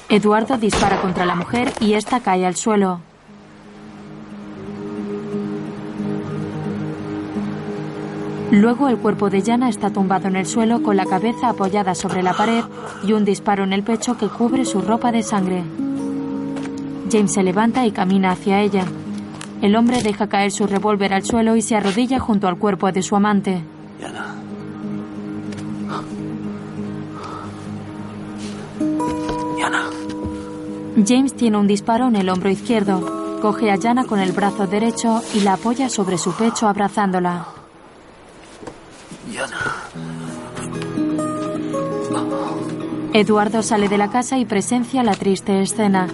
Eduardo dispara contra la mujer y esta cae al suelo. Luego el cuerpo de Jana está tumbado en el suelo con la cabeza apoyada sobre la pared y un disparo en el pecho que cubre su ropa de sangre. James se levanta y camina hacia ella. El hombre deja caer su revólver al suelo y se arrodilla junto al cuerpo de su amante. Yana. Yana. James tiene un disparo en el hombro izquierdo. Coge a Jana con el brazo derecho y la apoya sobre su pecho abrazándola. Eduardo sale de la casa y presencia la triste escena.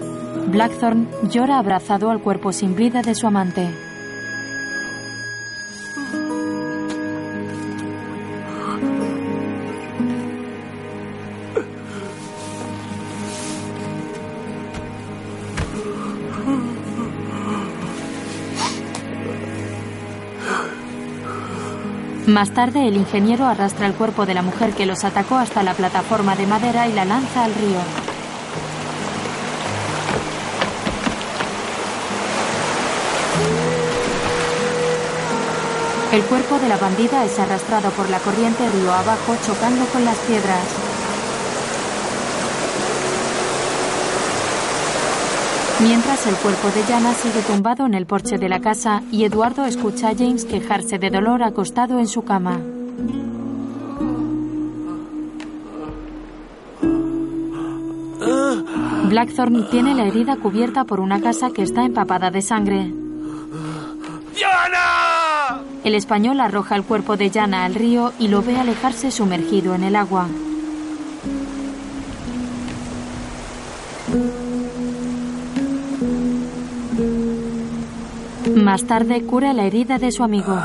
Blackthorn llora abrazado al cuerpo sin vida de su amante. Más tarde, el ingeniero arrastra el cuerpo de la mujer que los atacó hasta la plataforma de madera y la lanza al río. El cuerpo de la bandida es arrastrado por la corriente río abajo chocando con las piedras. Mientras el cuerpo de Jana sigue tumbado en el porche de la casa y Eduardo escucha a James quejarse de dolor acostado en su cama. Blackthorn tiene la herida cubierta por una casa que está empapada de sangre. ¡Jana! El español arroja el cuerpo de Jana al río y lo ve alejarse sumergido en el agua. Más tarde cura la herida de su amigo.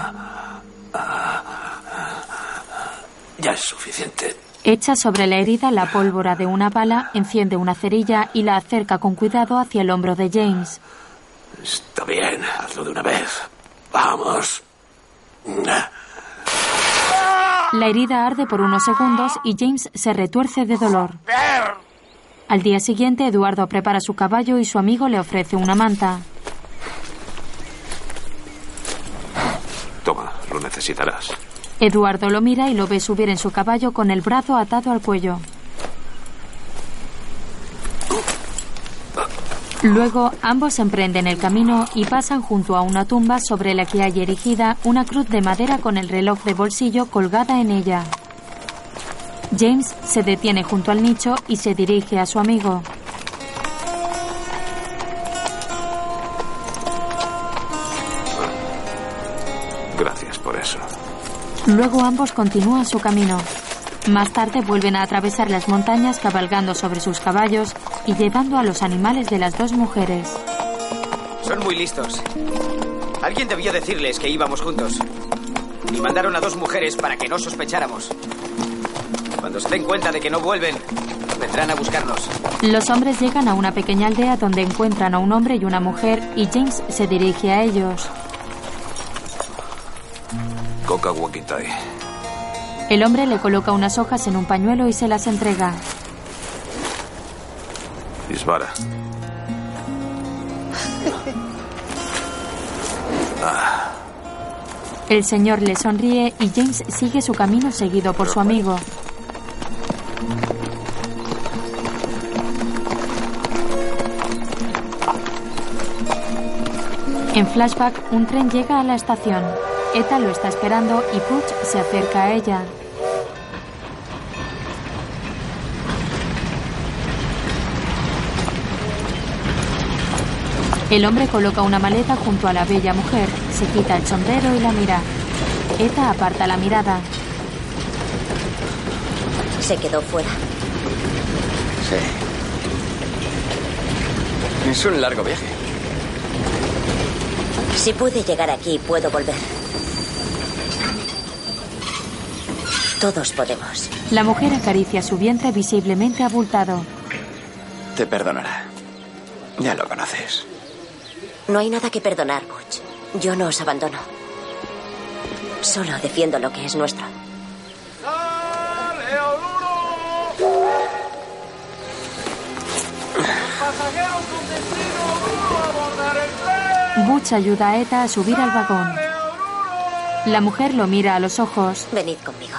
Ya es suficiente. Echa sobre la herida la pólvora de una bala, enciende una cerilla y la acerca con cuidado hacia el hombro de James. Está bien, hazlo de una vez. Vamos. La herida arde por unos segundos y James se retuerce de dolor. Al día siguiente, Eduardo prepara su caballo y su amigo le ofrece una manta. Necesitarás. Eduardo lo mira y lo ve subir en su caballo con el brazo atado al cuello. Luego ambos emprenden el camino y pasan junto a una tumba sobre la que hay erigida una cruz de madera con el reloj de bolsillo colgada en ella. James se detiene junto al nicho y se dirige a su amigo. Luego ambos continúan su camino. Más tarde vuelven a atravesar las montañas cabalgando sobre sus caballos y llevando a los animales de las dos mujeres. Son muy listos. Alguien debió decirles que íbamos juntos. Y mandaron a dos mujeres para que no sospecháramos. Cuando se den cuenta de que no vuelven, vendrán a buscarnos. Los hombres llegan a una pequeña aldea donde encuentran a un hombre y una mujer y James se dirige a ellos. Coca Wakitai. El hombre le coloca unas hojas en un pañuelo y se las entrega. Dispara. Ah, (laughs) El señor le sonríe y James sigue su camino seguido por su amigo. En flashback, un tren llega a la estación. Eta lo está esperando y Puch se acerca a ella. El hombre coloca una maleta junto a la bella mujer, se quita el sombrero y la mira. Eta aparta la mirada. Se quedó fuera. Sí. Es un largo viaje. Si pude llegar aquí, puedo volver. Todos podemos. La mujer acaricia su vientre visiblemente abultado. Te perdonará. Ya lo conoces. No hay nada que perdonar, Butch. Yo no os abandono. Solo defiendo lo que es nuestro. Butch ayuda a Eta a subir al vagón. La mujer lo mira a los ojos. Venid conmigo.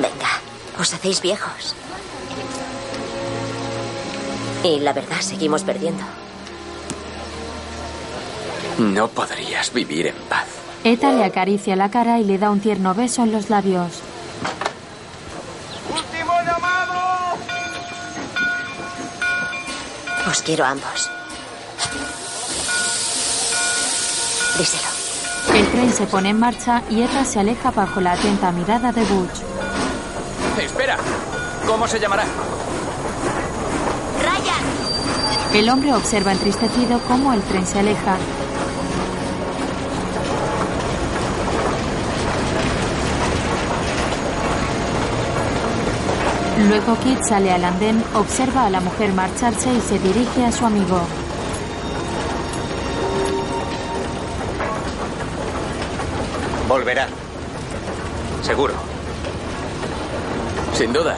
Venga, os hacéis viejos. Y la verdad, seguimos perdiendo. No podrías vivir en paz. Eta le acaricia la cara y le da un tierno beso en los labios. Os quiero a ambos. Díselo. El tren se pone en marcha y Eta se aleja bajo la atenta mirada de Butch. Espera. ¿Cómo se llamará? ¡Ryan! El hombre observa entristecido cómo el tren se aleja. Luego Kit sale al andén, observa a la mujer marcharse y se dirige a su amigo. Volverá. Seguro. Sin duda.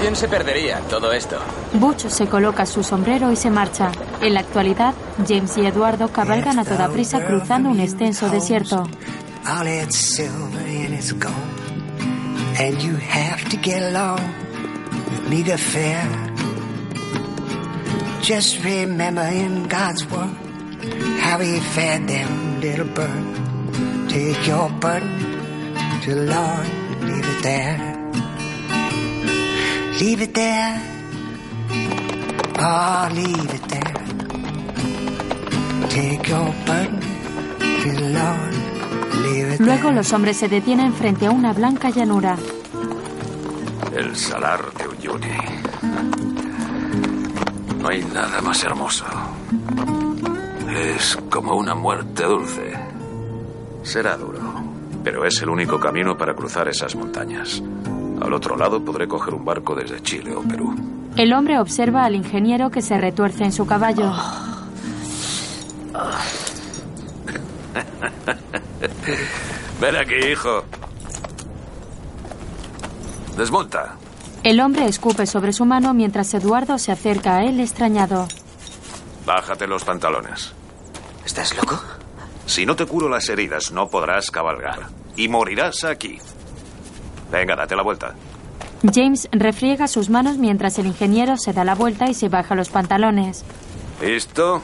¿Quién se perdería en todo esto? Butch se coloca su sombrero y se marcha. En la actualidad, James y Eduardo cabalgan a toda prisa cruzando un extenso desierto. All it's silver and it's gold. And you have to get along with meager fare. Just remember in God's word how he fed them little birds. Take your burden to the Lord, it there. Leave it there. Oh, leave it there. Take your burden to the Lord, leave it Luego los hombres se detienen frente a una blanca llanura. El salar de Uyuni. No hay nada más hermoso. Es como una muerte dulce. Será duro, pero es el único camino para cruzar esas montañas. Al otro lado podré coger un barco desde Chile o Perú. El hombre observa al ingeniero que se retuerce en su caballo. (laughs) Ven aquí, hijo. Desmonta. El hombre escupe sobre su mano mientras Eduardo se acerca a él extrañado. Bájate los pantalones. ¿Estás loco? Si no te curo las heridas, no podrás cabalgar. Y morirás aquí. Venga, date la vuelta. James refriega sus manos mientras el ingeniero se da la vuelta y se baja los pantalones. ¿Listo?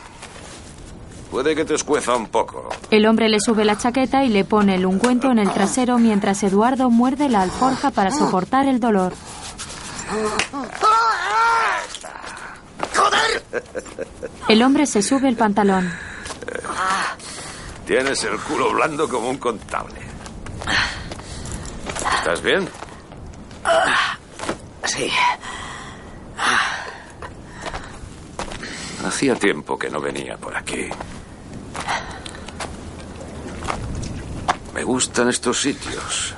Puede que te escueza un poco. El hombre le sube la chaqueta y le pone el ungüento en el trasero mientras Eduardo muerde la alforja para soportar el dolor. El hombre se sube el pantalón. Tienes el culo blando como un contable. ¿Estás bien? Sí. Hacía tiempo que no venía por aquí. Me gustan estos sitios.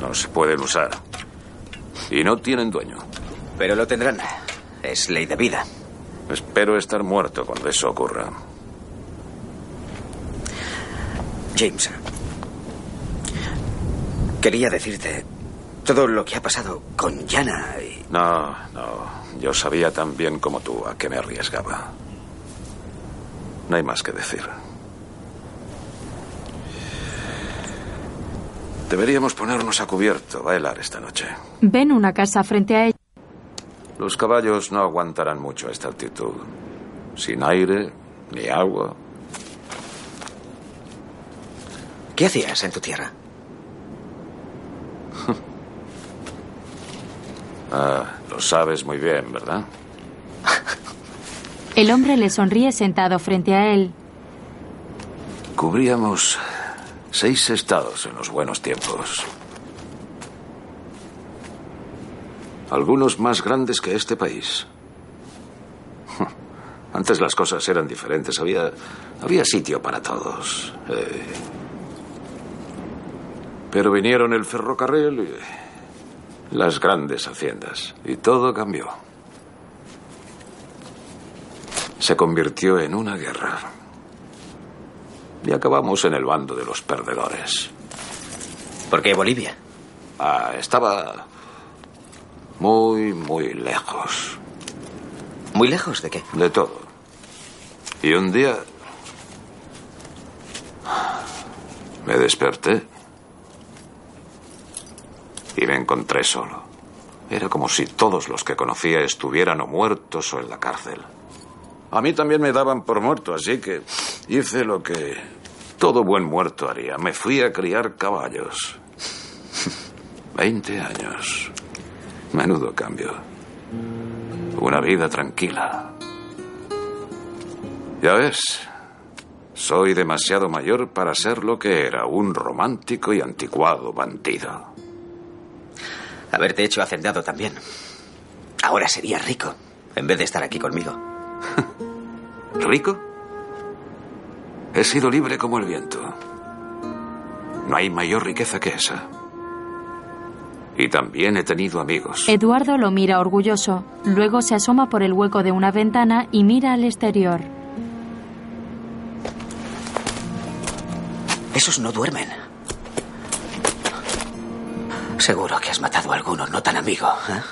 No se pueden usar. Y no tienen dueño. Pero lo tendrán. Es ley de vida. Espero estar muerto cuando eso ocurra. James. Quería decirte todo lo que ha pasado con Jana y... No, no. Yo sabía tan bien como tú a qué me arriesgaba. No hay más que decir. Deberíamos ponernos a cubierto, bailar esta noche. Ven una casa frente a ella. Los caballos no aguantarán mucho a esta altitud. Sin aire, ni agua. ¿Qué hacías en tu tierra? (laughs) Ah, lo sabes muy bien, ¿verdad? El hombre le sonríe sentado frente a él. Cubríamos seis estados en los buenos tiempos. Algunos más grandes que este país. (laughs) Antes las cosas eran diferentes. Había, había sitio para todos. Eh, pero vinieron el ferrocarril y las grandes haciendas. Y todo cambió. Se convirtió en una guerra. Y acabamos en el bando de los perdedores. ¿Por qué Bolivia? Ah, estaba muy, muy lejos. ¿Muy lejos de qué? De todo. Y un día me desperté y me encontré solo. Era como si todos los que conocía estuvieran o muertos o en la cárcel. A mí también me daban por muerto, así que hice lo que todo buen muerto haría. Me fui a criar caballos. (laughs) Veinte años. Menudo cambio. Una vida tranquila. Ya ves, soy demasiado mayor para ser lo que era, un romántico y anticuado bandido. Haberte hecho hacendado también. Ahora sería rico, en vez de estar aquí conmigo. (laughs) ¿Rico? He sido libre como el viento. No hay mayor riqueza que esa. Y también he tenido amigos. Eduardo lo mira orgulloso. Luego se asoma por el hueco de una ventana y mira al exterior. Esos no duermen. Seguro que has matado a alguno no tan amigo. ¿eh?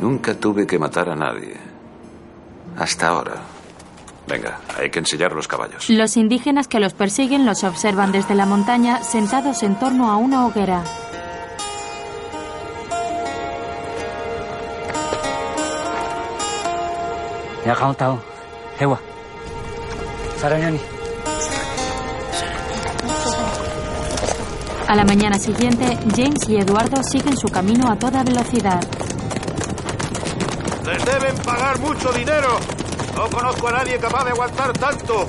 Nunca tuve que matar a nadie. Hasta ahora. Venga, hay que ensillar los caballos. Los indígenas que los persiguen los observan desde la montaña sentados en torno a una hoguera. A la mañana siguiente, James y Eduardo siguen su camino a toda velocidad. Les deben pagar mucho dinero. No conozco a nadie capaz de aguantar tanto.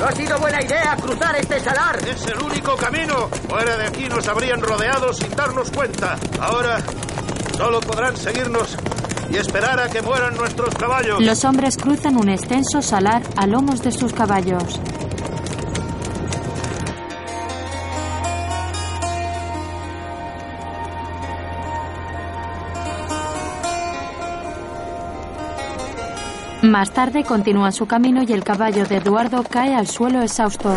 No ha sido buena idea cruzar este salar. Es el único camino. Fuera de aquí nos habrían rodeado sin darnos cuenta. Ahora solo podrán seguirnos y esperar a que mueran nuestros caballos. Los hombres cruzan un extenso salar a lomos de sus caballos. Más tarde continúan su camino y el caballo de Eduardo cae al suelo exhausto.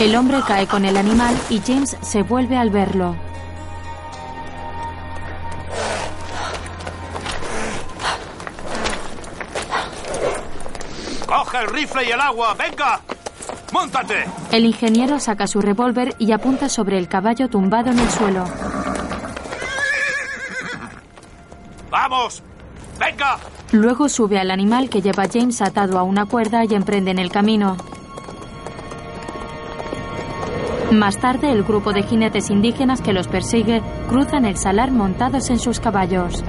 El hombre cae con el animal y James se vuelve al verlo. ¡Coge el rifle y el agua! ¡Venga! ¡Móntate! El ingeniero saca su revólver y apunta sobre el caballo tumbado en el suelo. ¡Venga! Luego sube al animal que lleva James atado a una cuerda y emprenden el camino. Más tarde, el grupo de jinetes indígenas que los persigue cruzan el salar montados en sus caballos.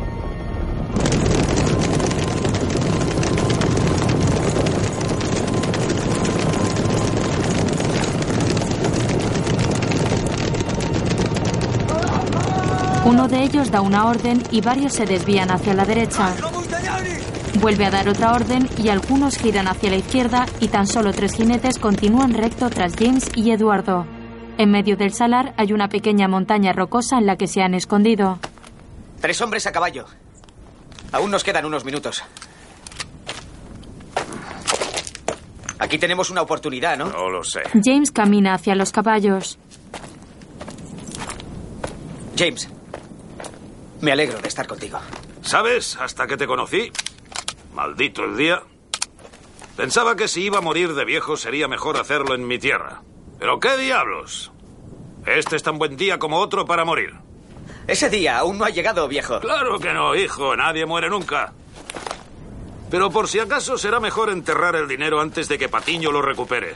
Uno de ellos da una orden y varios se desvían hacia la derecha. Vuelve a dar otra orden y algunos giran hacia la izquierda y tan solo tres jinetes continúan recto tras James y Eduardo. En medio del salar hay una pequeña montaña rocosa en la que se han escondido. Tres hombres a caballo. Aún nos quedan unos minutos. Aquí tenemos una oportunidad, ¿no? No lo sé. James camina hacia los caballos. James, me alegro de estar contigo. ¿Sabes? Hasta que te conocí. Maldito el día. Pensaba que si iba a morir de viejo sería mejor hacerlo en mi tierra. Pero qué diablos. Este es tan buen día como otro para morir. Ese día aún no ha llegado, viejo. Claro que no, hijo. Nadie muere nunca. Pero por si acaso será mejor enterrar el dinero antes de que Patiño lo recupere.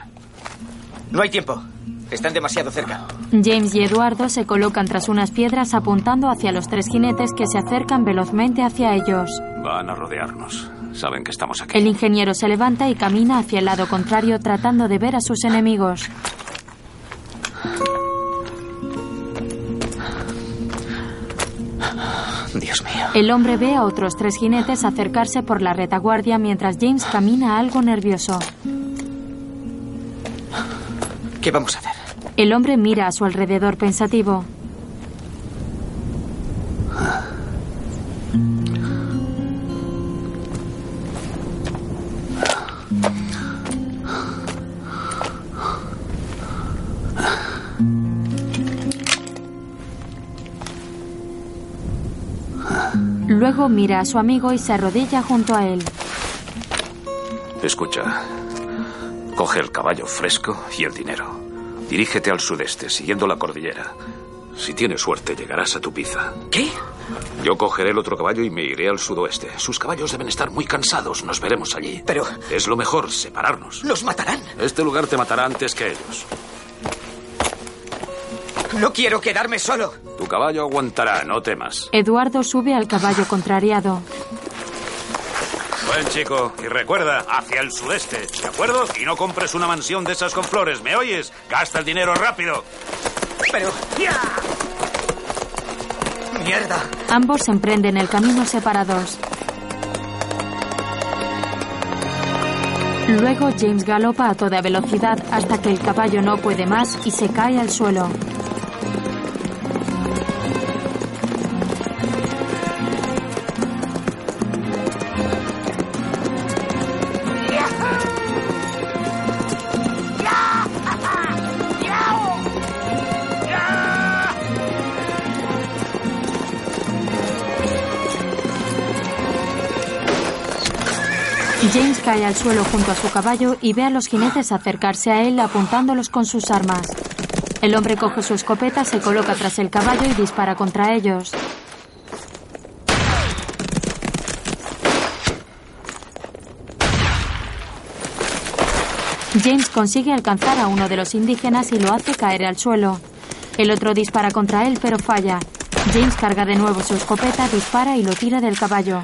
No hay tiempo. Están demasiado cerca. James y Eduardo se colocan tras unas piedras apuntando hacia los tres jinetes que se acercan velozmente hacia ellos. Van a rodearnos. Saben que estamos aquí. El ingeniero se levanta y camina hacia el lado contrario tratando de ver a sus enemigos. Dios mío. El hombre ve a otros tres jinetes acercarse por la retaguardia mientras James camina algo nervioso. ¿Qué vamos a hacer? El hombre mira a su alrededor pensativo. Luego mira a su amigo y se arrodilla junto a él. Escucha. Coge el caballo fresco y el dinero. Dirígete al sudeste, siguiendo la cordillera. Si tienes suerte, llegarás a tu pizza. ¿Qué? Yo cogeré el otro caballo y me iré al sudoeste. Sus caballos deben estar muy cansados. Nos veremos allí. Pero... Es lo mejor, separarnos. Los matarán. Este lugar te matará antes que ellos. No quiero quedarme solo. Tu caballo aguantará, no temas. Eduardo sube al caballo contrariado. Buen chico. Y recuerda, hacia el sudeste, ¿de acuerdo? Y no compres una mansión de esas con flores, ¿me oyes? Gasta el dinero rápido. Pero... ¡Ya! ¡Mierda! Ambos emprenden el camino separados. Luego James galopa a toda velocidad hasta que el caballo no puede más y se cae al suelo. Cae al suelo junto a su caballo y ve a los jinetes acercarse a él apuntándolos con sus armas. El hombre coge su escopeta, se coloca tras el caballo y dispara contra ellos. James consigue alcanzar a uno de los indígenas y lo hace caer al suelo. El otro dispara contra él pero falla. James carga de nuevo su escopeta, dispara y lo tira del caballo.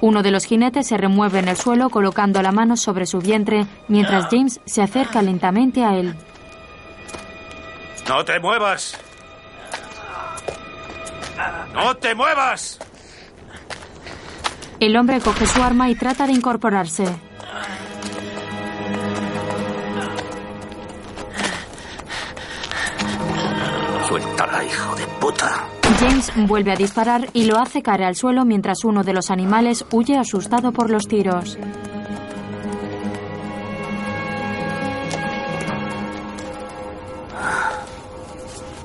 Uno de los jinetes se remueve en el suelo colocando la mano sobre su vientre mientras James se acerca lentamente a él. ¡No te muevas! ¡No te muevas! El hombre coge su arma y trata de incorporarse. Suéltala, hijo de puta. James vuelve a disparar y lo hace caer al suelo mientras uno de los animales huye asustado por los tiros.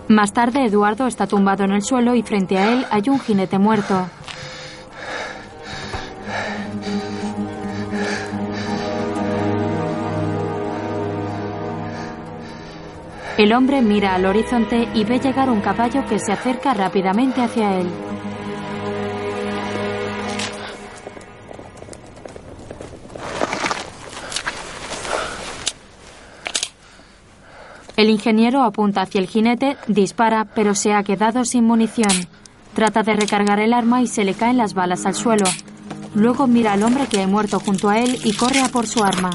Más tarde, Eduardo está tumbado en el suelo y frente a él hay un jinete muerto. El hombre mira al horizonte y ve llegar un caballo que se acerca rápidamente hacia él. El ingeniero apunta hacia el jinete, dispara, pero se ha quedado sin munición. Trata de recargar el arma y se le caen las balas al suelo. Luego mira al hombre que ha muerto junto a él y corre a por su arma.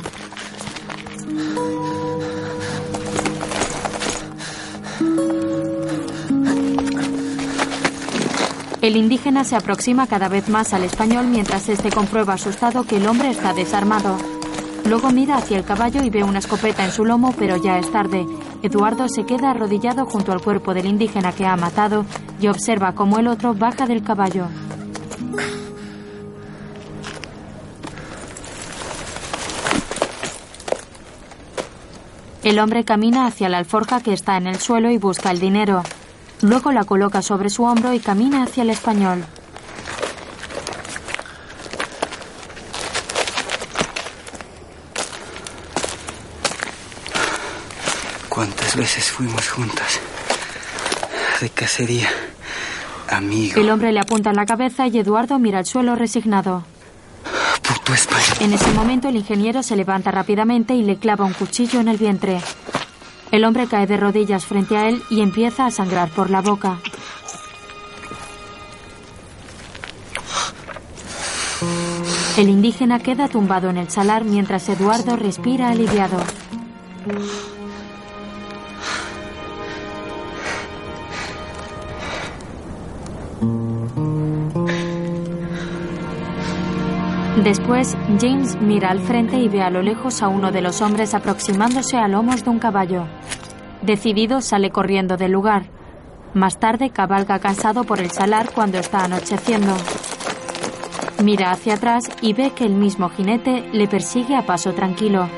El indígena se aproxima cada vez más al español mientras este comprueba asustado que el hombre está desarmado. Luego mira hacia el caballo y ve una escopeta en su lomo, pero ya es tarde. Eduardo se queda arrodillado junto al cuerpo del indígena que ha matado y observa cómo el otro baja del caballo. El hombre camina hacia la alforja que está en el suelo y busca el dinero. Luego la coloca sobre su hombro y camina hacia el español. ¿Cuántas veces fuimos juntas? De cacería. Amigo. El hombre le apunta en la cabeza y Eduardo mira al suelo resignado. tu espalda. En ese momento el ingeniero se levanta rápidamente y le clava un cuchillo en el vientre. El hombre cae de rodillas frente a él y empieza a sangrar por la boca. El indígena queda tumbado en el salar mientras Eduardo respira aliviado. Después, James mira al frente y ve a lo lejos a uno de los hombres aproximándose a lomos de un caballo. Decidido, sale corriendo del lugar. Más tarde, cabalga cansado por el salar cuando está anocheciendo. Mira hacia atrás y ve que el mismo jinete le persigue a paso tranquilo.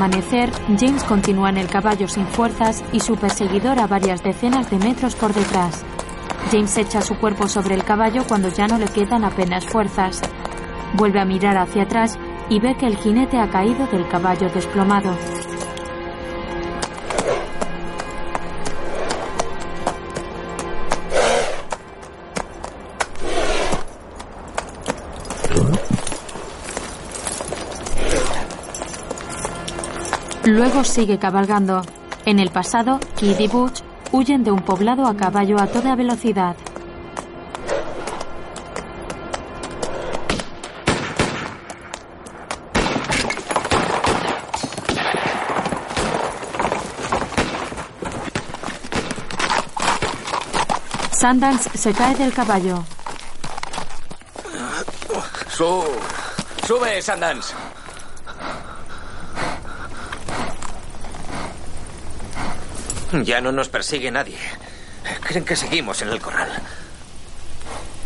Amanecer, James continúa en el caballo sin fuerzas y su perseguidor a varias decenas de metros por detrás. James echa su cuerpo sobre el caballo cuando ya no le quedan apenas fuerzas. Vuelve a mirar hacia atrás y ve que el jinete ha caído del caballo desplomado. Luego sigue cabalgando. En el pasado, Kid y Butch huyen de un poblado a caballo a toda velocidad. Sundance se cae del caballo. Su... Sube, Sundance. Ya no nos persigue nadie. Creen que seguimos en el corral.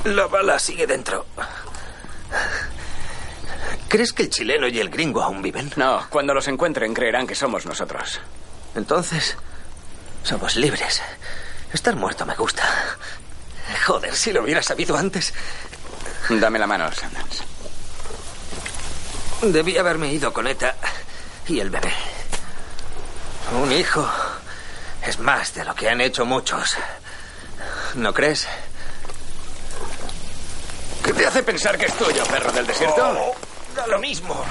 La bala sigue dentro. ¿Crees que el chileno y el gringo aún viven? No, cuando los encuentren creerán que somos nosotros. Entonces, somos libres. Estar muerto me gusta. Joder, si lo hubiera sabido antes. Dame la mano, Sanders. Debí haberme ido con Eta y el bebé. Un hijo es más de lo que han hecho muchos. ¿No crees? ¿Qué te hace pensar que es tuyo, perro del desierto? Oh, da lo mismo.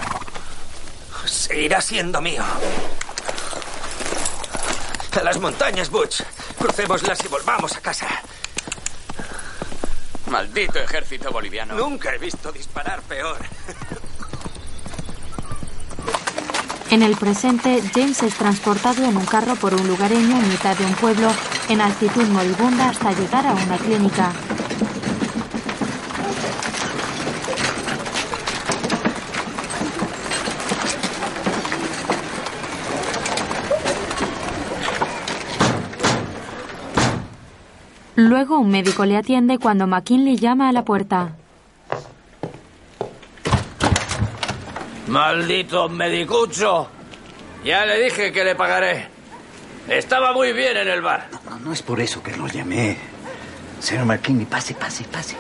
Seguirá siendo mío. A las montañas, Butch. Crucémoslas y volvamos a casa. Maldito ejército boliviano. Nunca he visto disparar peor. En el presente, James es transportado en un carro por un lugareño en mitad de un pueblo en altitud moribunda hasta llegar a una clínica. Luego un médico le atiende cuando McKinley llama a la puerta. Maldito medicucho. Ya le dije que le pagaré. Estaba muy bien en el bar. No, no, no es por eso que lo llamé. Señor McKinney, pase, pase, pase.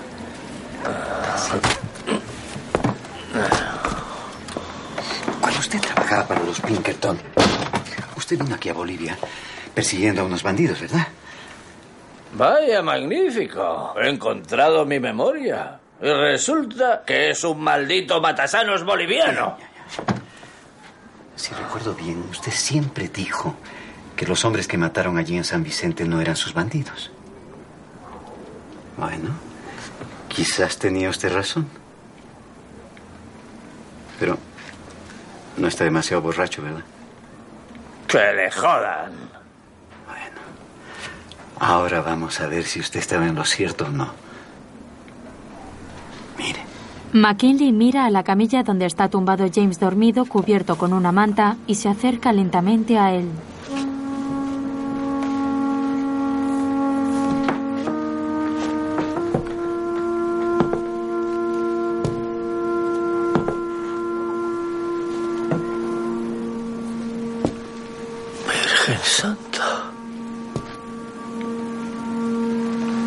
Pase. Cuando usted trabajaba para los Pinkerton, usted vino aquí a Bolivia persiguiendo a unos bandidos, ¿verdad? Vaya, magnífico. He encontrado mi memoria. Y resulta que es un maldito matasanos boliviano. Si recuerdo bien, usted siempre dijo que los hombres que mataron allí en San Vicente no eran sus bandidos. Bueno, quizás tenía usted razón. Pero no está demasiado borracho, ¿verdad? Que le jodan. Ahora vamos a ver si usted estaba en lo cierto o no. McKinley mira a la camilla donde está tumbado James dormido, cubierto con una manta, y se acerca lentamente a él. Virgen Santa.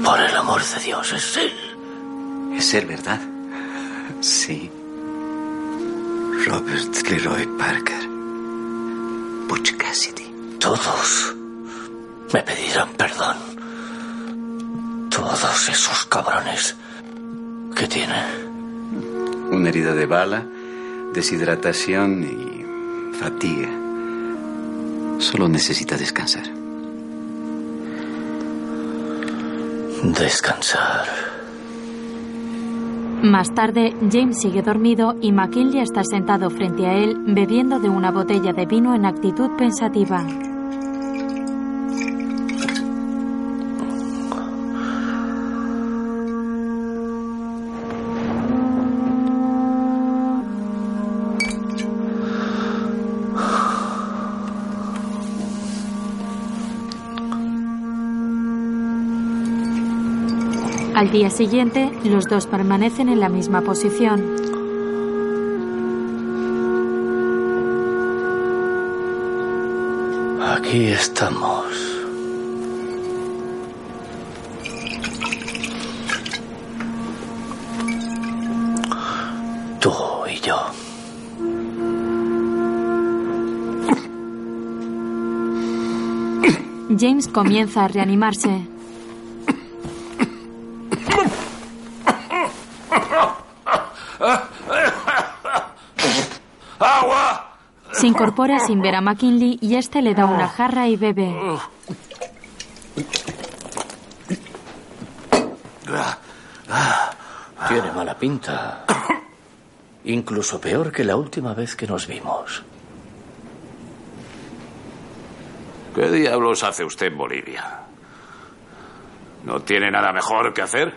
Por el amor de Dios, es él. Él, ¿verdad? Sí. Robert Leroy Parker. Butch Cassidy. Todos me pedirán perdón. Todos esos cabrones que tienen. Una herida de bala, deshidratación y fatiga. Solo necesita descansar. Descansar. Más tarde, James sigue dormido y McKinley está sentado frente a él bebiendo de una botella de vino en actitud pensativa. Al día siguiente, los dos permanecen en la misma posición. Aquí estamos. Tú y yo. James comienza a reanimarse. ¡Agua! Se incorpora sin ver a McKinley y este le da una jarra y bebe. Tiene mala pinta. Incluso peor que la última vez que nos vimos. ¿Qué diablos hace usted en Bolivia? ¿No tiene nada mejor que hacer?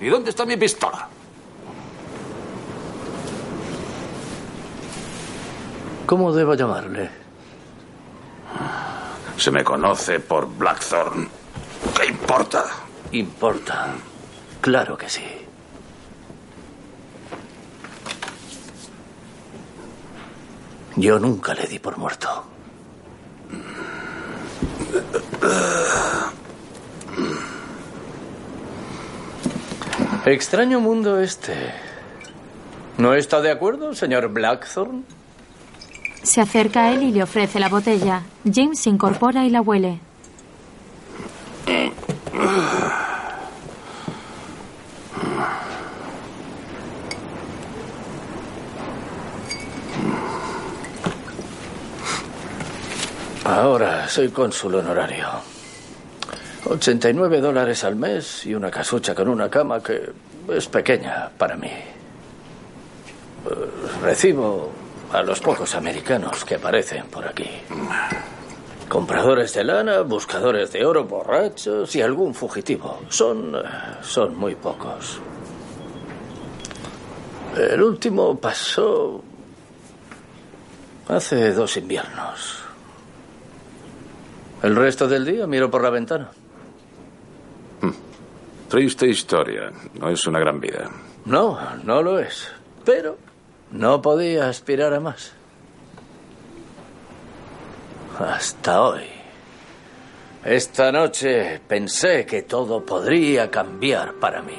¿Y dónde está mi pistola? ¿Cómo debo llamarle? Se me conoce por Blackthorn. ¿Qué importa? Importa. Claro que sí. Yo nunca le di por muerto. Extraño mundo este. ¿No está de acuerdo, señor Blackthorn? Se acerca a él y le ofrece la botella. James se incorpora y la huele. Ahora soy cónsul honorario. 89 dólares al mes y una casucha con una cama que es pequeña para mí. Eh, Recibo a los pocos americanos que aparecen por aquí. Compradores de lana, buscadores de oro, borrachos y algún fugitivo. Son, eh, son muy pocos. El último pasó hace dos inviernos. El resto del día miro por la ventana. Triste historia. No es una gran vida. No, no lo es. Pero no podía aspirar a más. Hasta hoy. Esta noche pensé que todo podría cambiar para mí.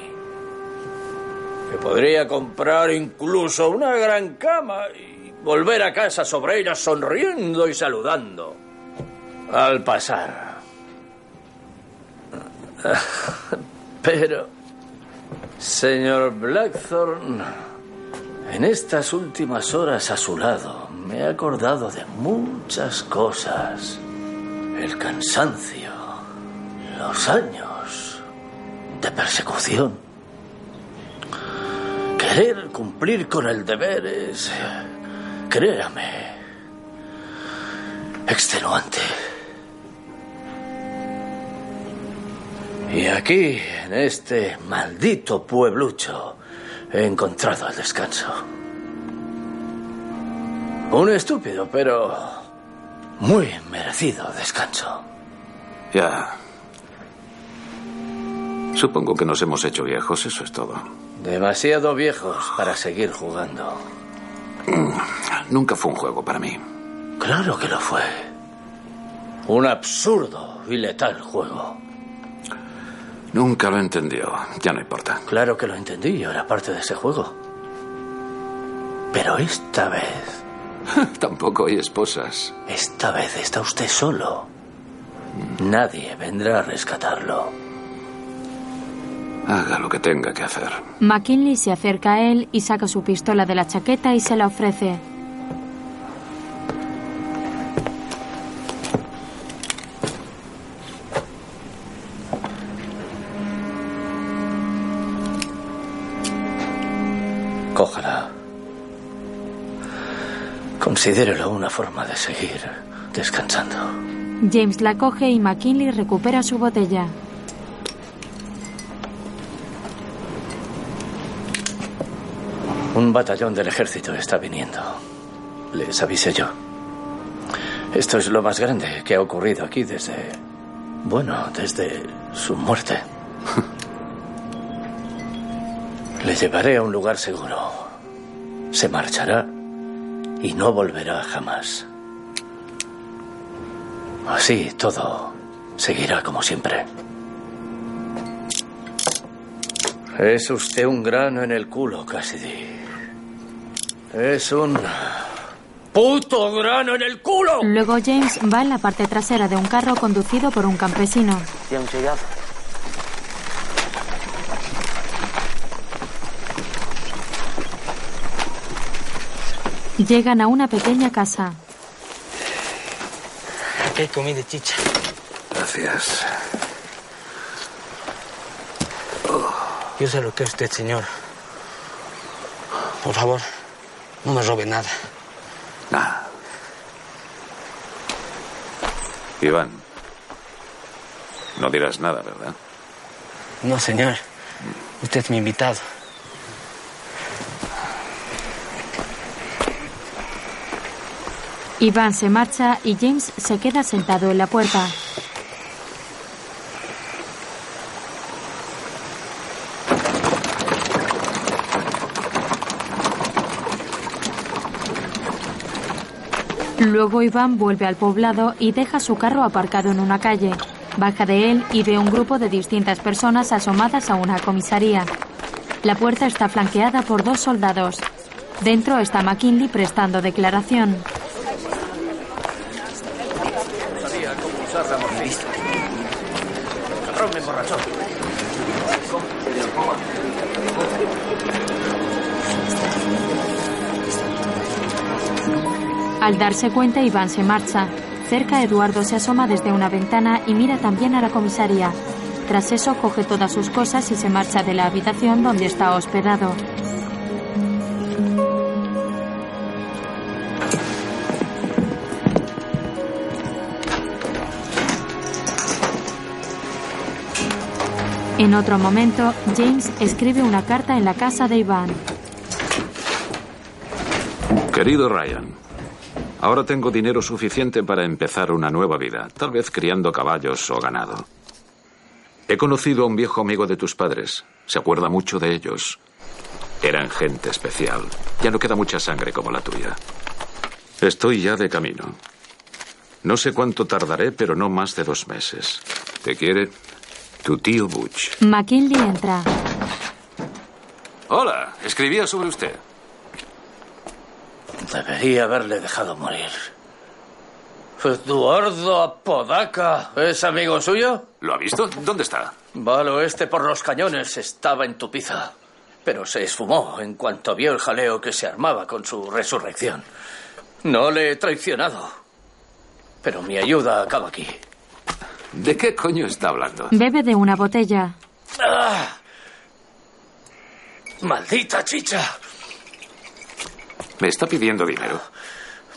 Que podría comprar incluso una gran cama y volver a casa sobre ella sonriendo y saludando. Al pasar. (laughs) Pero, señor Blackthorn, en estas últimas horas a su lado me he acordado de muchas cosas. El cansancio, los años de persecución. Querer cumplir con el deber es, créame, extenuante. Y aquí, en este maldito pueblucho, he encontrado el descanso. Un estúpido, pero muy merecido descanso. Ya. Supongo que nos hemos hecho viejos, eso es todo. Demasiado viejos para seguir jugando. (clears throat) Nunca fue un juego para mí. Claro que lo fue. Un absurdo y letal juego. Nunca lo entendió. Ya no importa. Claro que lo entendí, era parte de ese juego. Pero esta vez... (laughs) Tampoco hay esposas. Esta vez está usted solo. Nadie vendrá a rescatarlo. Haga lo que tenga que hacer. McKinley se acerca a él y saca su pistola de la chaqueta y se la ofrece. Considérelo una forma de seguir descansando. James la coge y McKinley recupera su botella. Un batallón del ejército está viniendo. Les avisé yo. Esto es lo más grande que ha ocurrido aquí desde... Bueno, desde su muerte. (laughs) Le llevaré a un lugar seguro. Se marchará y no volverá jamás. Así todo seguirá como siempre. Es usted un grano en el culo, Cassidy. Es un puto grano en el culo. Luego James va en la parte trasera de un carro conducido por un campesino. Bien llegado. Llegan a una pequeña casa. Aquí hay comida chicha. Gracias. Yo sé lo que es usted, señor. Por favor, no me robe nada. Nada. Iván, no dirás nada, ¿verdad? No, señor. Usted es mi invitado. Iván se marcha y James se queda sentado en la puerta. Luego Iván vuelve al poblado y deja su carro aparcado en una calle. Baja de él y ve un grupo de distintas personas asomadas a una comisaría. La puerta está flanqueada por dos soldados. Dentro está McKinley prestando declaración. Al darse cuenta, Iván se marcha. Cerca, Eduardo se asoma desde una ventana y mira también a la comisaría. Tras eso, coge todas sus cosas y se marcha de la habitación donde está hospedado. En otro momento, James escribe una carta en la casa de Iván. Querido Ryan, ahora tengo dinero suficiente para empezar una nueva vida, tal vez criando caballos o ganado. He conocido a un viejo amigo de tus padres. Se acuerda mucho de ellos. Eran gente especial. Ya no queda mucha sangre como la tuya. Estoy ya de camino. No sé cuánto tardaré, pero no más de dos meses. Te quiere tu tío Butch. McKinley entra. Hola, escribía sobre usted. Debería haberle dejado morir. Eduardo Apodaca, ¿es amigo suyo? ¿Lo ha visto? ¿Dónde está? Va al oeste por los cañones, estaba en Tupiza. Pero se esfumó en cuanto vio el jaleo que se armaba con su resurrección. No le he traicionado. Pero mi ayuda acaba aquí. ¿De qué coño está hablando? Bebe de una botella. ¡Ah! ¡Maldita chicha! Me está pidiendo dinero.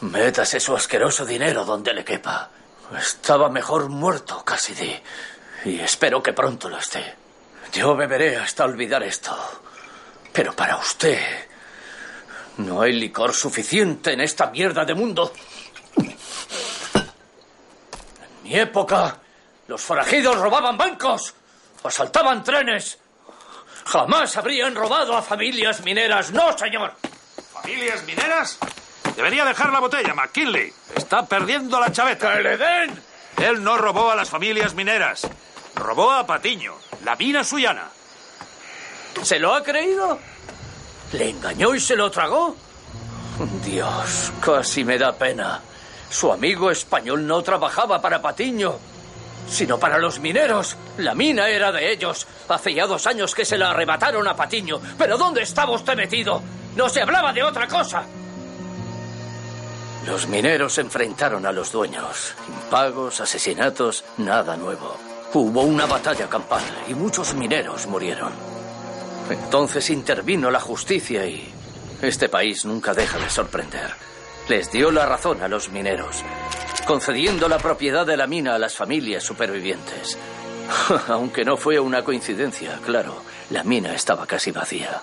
Métase su asqueroso dinero donde le quepa. Estaba mejor muerto, Cassidy. Y espero que pronto lo esté. Yo beberé hasta olvidar esto. Pero para usted... No hay licor suficiente en esta mierda de mundo. En mi época, los forajidos robaban bancos, asaltaban trenes. Jamás habrían robado a familias mineras. No, señor. ¿Familias mineras? Debería dejar la botella, McKinley. Está perdiendo la chaveta. ¡Que le den! Él no robó a las familias mineras. Robó a Patiño, la mina suyana. ¿Se lo ha creído? ¿Le engañó y se lo tragó? Dios, casi me da pena. Su amigo español no trabajaba para Patiño, sino para los mineros. La mina era de ellos. Hace ya dos años que se la arrebataron a Patiño. ¿Pero dónde estaba usted metido? No se hablaba de otra cosa. Los mineros se enfrentaron a los dueños. Impagos, asesinatos, nada nuevo. Hubo una batalla campal y muchos mineros murieron. Entonces intervino la justicia y este país nunca deja de sorprender. Les dio la razón a los mineros, concediendo la propiedad de la mina a las familias supervivientes. (laughs) Aunque no fue una coincidencia, claro, la mina estaba casi vacía.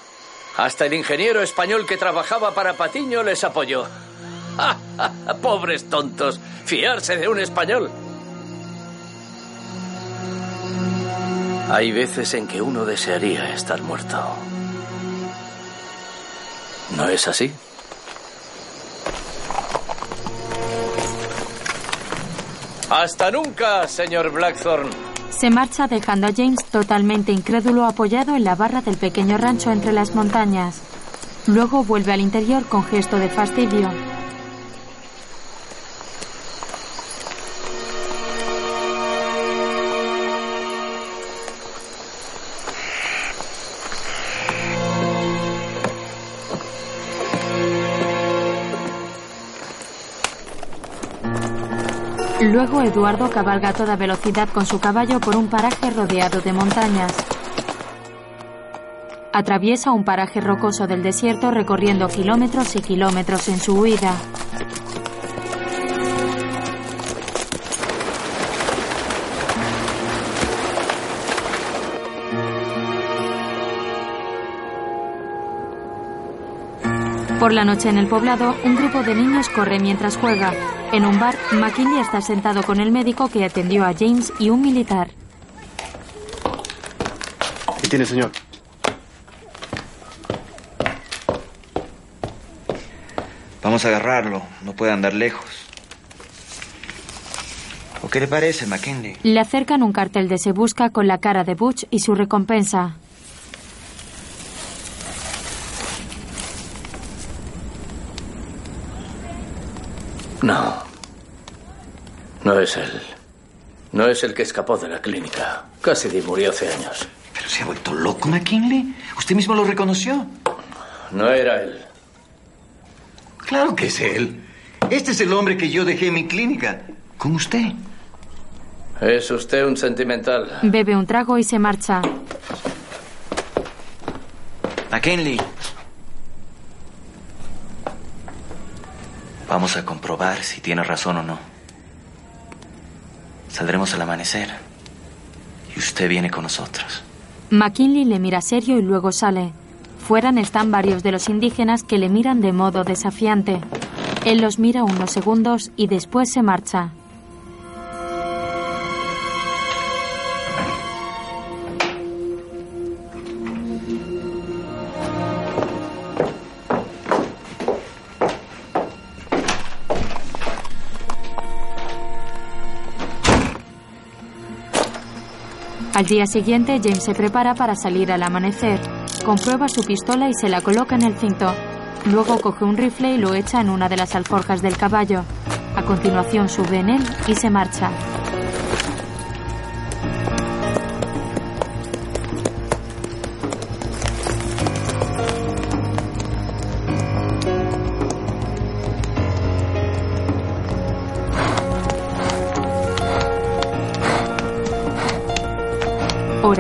Hasta el ingeniero español que trabajaba para Patiño les apoyó. (laughs) Pobres tontos, fiarse de un español. Hay veces en que uno desearía estar muerto. ¿No es así? Hasta nunca, señor Blackthorn. Se marcha dejando a James totalmente incrédulo apoyado en la barra del pequeño rancho entre las montañas. Luego vuelve al interior con gesto de fastidio. Luego Eduardo cabalga a toda velocidad con su caballo por un paraje rodeado de montañas. Atraviesa un paraje rocoso del desierto recorriendo kilómetros y kilómetros en su huida. Por la noche en el poblado, un grupo de niños corre mientras juega. En un bar, McKinley está sentado con el médico que atendió a James y un militar. ¿Qué tiene, señor? Vamos a agarrarlo. No puede andar lejos. ¿O qué le parece, McKinley? Le acercan un cartel de Se Busca con la cara de Butch y su recompensa. No. No es él. No es el que escapó de la clínica. Cassidy murió hace años. ¿Pero se ha vuelto loco, McKinley? ¿Usted mismo lo reconoció? No era él. Claro que es él. Este es el hombre que yo dejé en mi clínica. Con usted. Es usted un sentimental. Bebe un trago y se marcha. McKinley. Vamos a comprobar si tiene razón o no. Saldremos al amanecer. Y usted viene con nosotros. McKinley le mira serio y luego sale. Fuera están varios de los indígenas que le miran de modo desafiante. Él los mira unos segundos y después se marcha. Al día siguiente, James se prepara para salir al amanecer. Comprueba su pistola y se la coloca en el cinto. Luego coge un rifle y lo echa en una de las alforjas del caballo. A continuación sube en él y se marcha.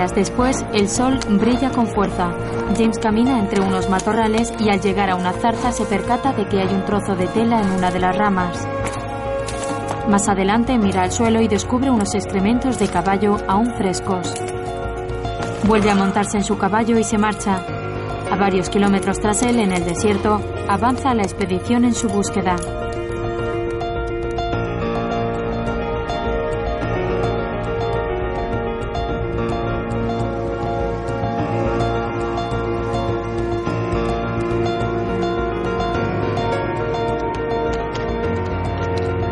Después, el sol brilla con fuerza. James camina entre unos matorrales y al llegar a una zarza se percata de que hay un trozo de tela en una de las ramas. Más adelante mira al suelo y descubre unos excrementos de caballo aún frescos. Vuelve a montarse en su caballo y se marcha. A varios kilómetros tras él, en el desierto, avanza la expedición en su búsqueda.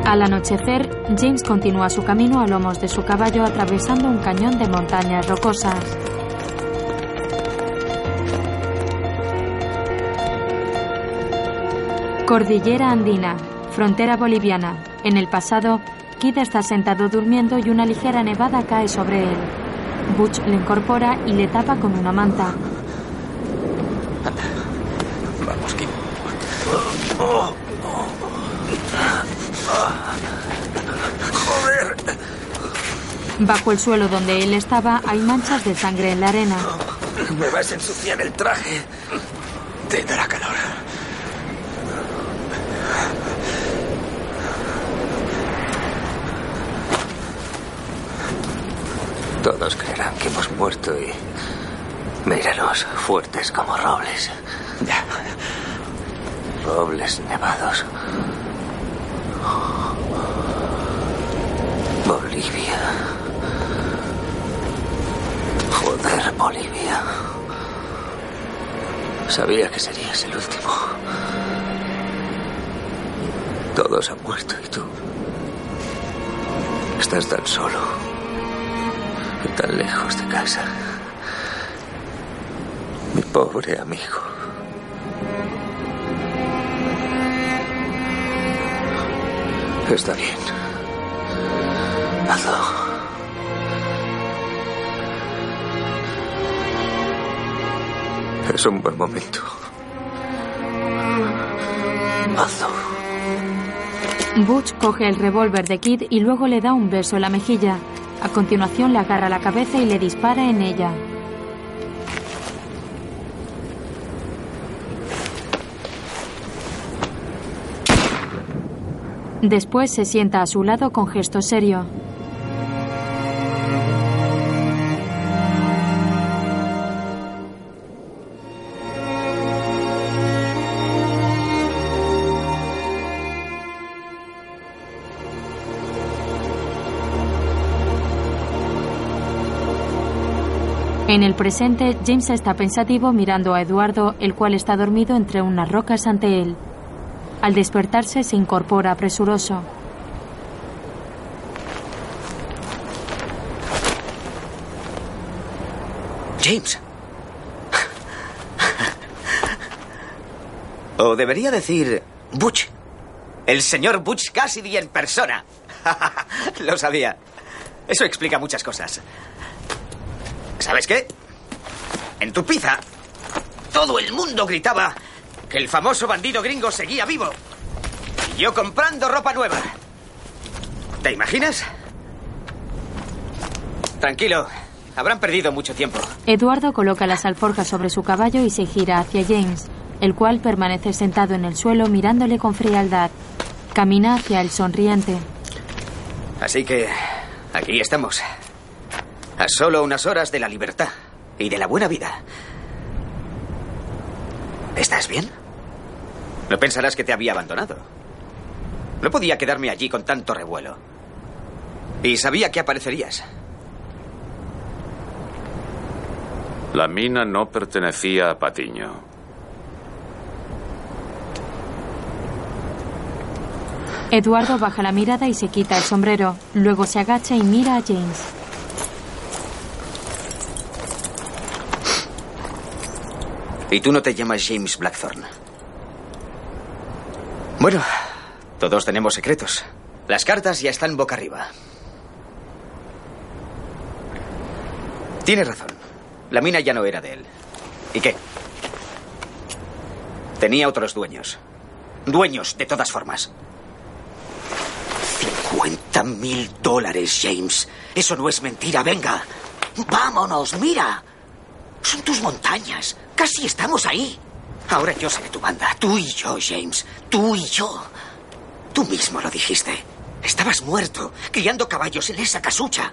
Al anochecer, James continúa su camino a lomos de su caballo atravesando un cañón de montañas rocosas. Cordillera Andina, frontera boliviana. En el pasado, Kid está sentado durmiendo y una ligera nevada cae sobre él. Butch le incorpora y le tapa con una manta. Vamos, Kid. Joder. Bajo el suelo donde él estaba hay manchas de sangre en la arena. Me vas a ensuciar el traje. Te dará calor. Todos creerán que hemos muerto y... Míralos, fuertes como robles. Ya. Robles nevados. Bolivia. Joder, Bolivia. Sabía que serías el último. Todos han muerto y tú. Estás tan solo. Y tan lejos de casa. Mi pobre amigo. Está bien. Hazlo. Es un buen momento. Hazlo. Butch coge el revólver de Kid y luego le da un beso en la mejilla. A continuación le agarra la cabeza y le dispara en ella. Después se sienta a su lado con gesto serio. En el presente, James está pensativo mirando a Eduardo, el cual está dormido entre unas rocas ante él. Al despertarse se incorpora presuroso. James. O debería decir Butch. El señor Butch Cassidy en persona. (laughs) Lo sabía. Eso explica muchas cosas. ¿Sabes qué? En tu pizza, todo el mundo gritaba que el famoso bandido gringo seguía vivo. Y yo comprando ropa nueva. ¿Te imaginas? Tranquilo, habrán perdido mucho tiempo. Eduardo coloca las alforjas sobre su caballo y se gira hacia James, el cual permanece sentado en el suelo mirándole con frialdad. Camina hacia el sonriente. Así que aquí estamos. A solo unas horas de la libertad y de la buena vida. ¿Estás bien? No pensarás que te había abandonado. No podía quedarme allí con tanto revuelo. Y sabía que aparecerías. La mina no pertenecía a Patiño. Eduardo baja la mirada y se quita el sombrero. Luego se agacha y mira a James. Y tú no te llamas James Blackthorne. Bueno, todos tenemos secretos. Las cartas ya están boca arriba. Tienes razón. La mina ya no era de él. ¿Y qué? Tenía otros dueños. Dueños, de todas formas. 50 mil dólares, James. Eso no es mentira. Venga. Vámonos, mira. Son tus montañas. Casi estamos ahí. Ahora yo seré tu banda. Tú y yo, James. Tú y yo. Tú mismo lo dijiste. Estabas muerto, criando caballos en esa casucha.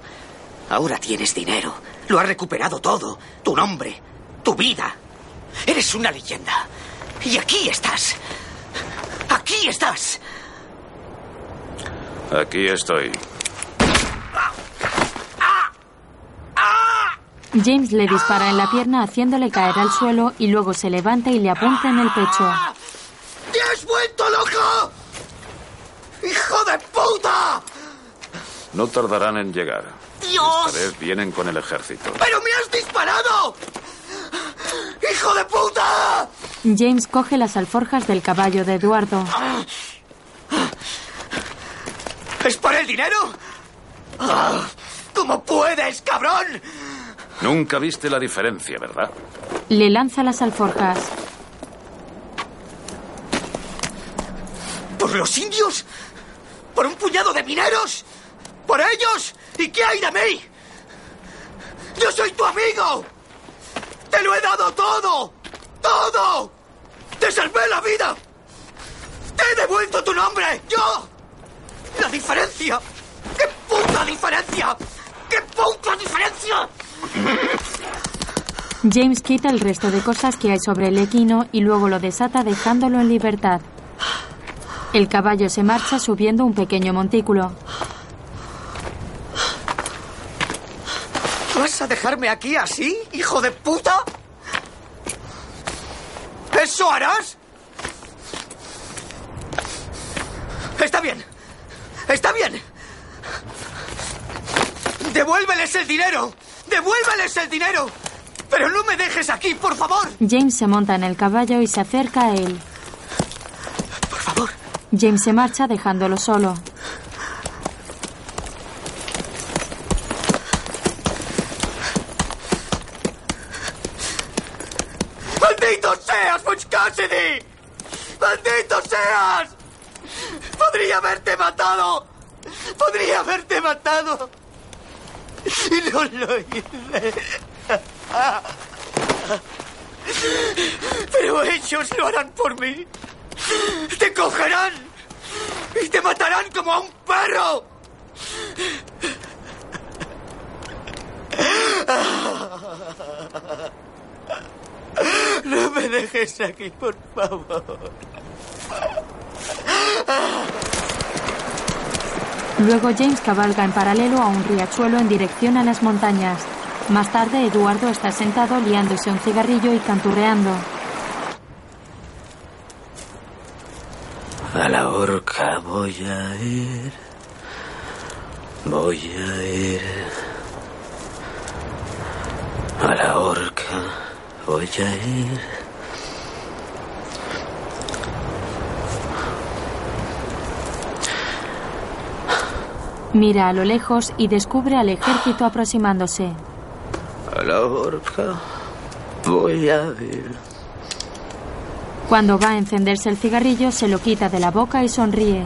Ahora tienes dinero. Lo has recuperado todo. Tu nombre, tu vida. Eres una leyenda. Y aquí estás. Aquí estás. Aquí estoy. James le dispara en la pierna haciéndole caer al suelo y luego se levanta y le apunta en el pecho. ¡Te has vuelto loco! ¡Hijo de puta! No tardarán en llegar. ¡Dios! Esta vez vienen con el ejército. ¡Pero me has disparado! ¡Hijo de puta! James coge las alforjas del caballo de Eduardo. ¿Es por el dinero? Ah, ¿Cómo puedes, cabrón? Nunca viste la diferencia, ¿verdad? Le lanza las alforjas. ¿Por los indios? ¿Por un puñado de mineros? ¿Por ellos? ¿Y qué hay de mí? ¡Yo soy tu amigo! ¡Te lo he dado todo! ¡Todo! ¡Te salvé la vida! ¡Te he devuelto tu nombre! ¡Yo! ¡La diferencia! ¡Qué puta diferencia! ¡Qué puta diferencia! James quita el resto de cosas que hay sobre el equino y luego lo desata dejándolo en libertad. El caballo se marcha subiendo un pequeño montículo. ¿Vas a dejarme aquí así, hijo de puta? ¿Eso harás? Está bien. Está bien. Devuélveles el dinero. Devuélveles el dinero. Pero no me dejes aquí, por favor. James se monta en el caballo y se acerca a él. Por favor. James se marcha dejándolo solo. ¡Maldito seas, Butch Cassidy! ¡Maldito seas! ¡Podría haberte matado! ¡Podría haberte matado! (laughs) Y no lo hice. Pero ellos lo harán por mí. Te cogerán y te matarán como a un perro. No me dejes aquí, por favor. Luego James cabalga en paralelo a un riachuelo en dirección a las montañas. Más tarde, Eduardo está sentado liándose un cigarrillo y canturreando. A la horca voy a ir. Voy a ir. A la horca voy a ir. Mira a lo lejos y descubre al ejército aproximándose. A la horca voy a ir. Cuando va a encenderse el cigarrillo, se lo quita de la boca y sonríe.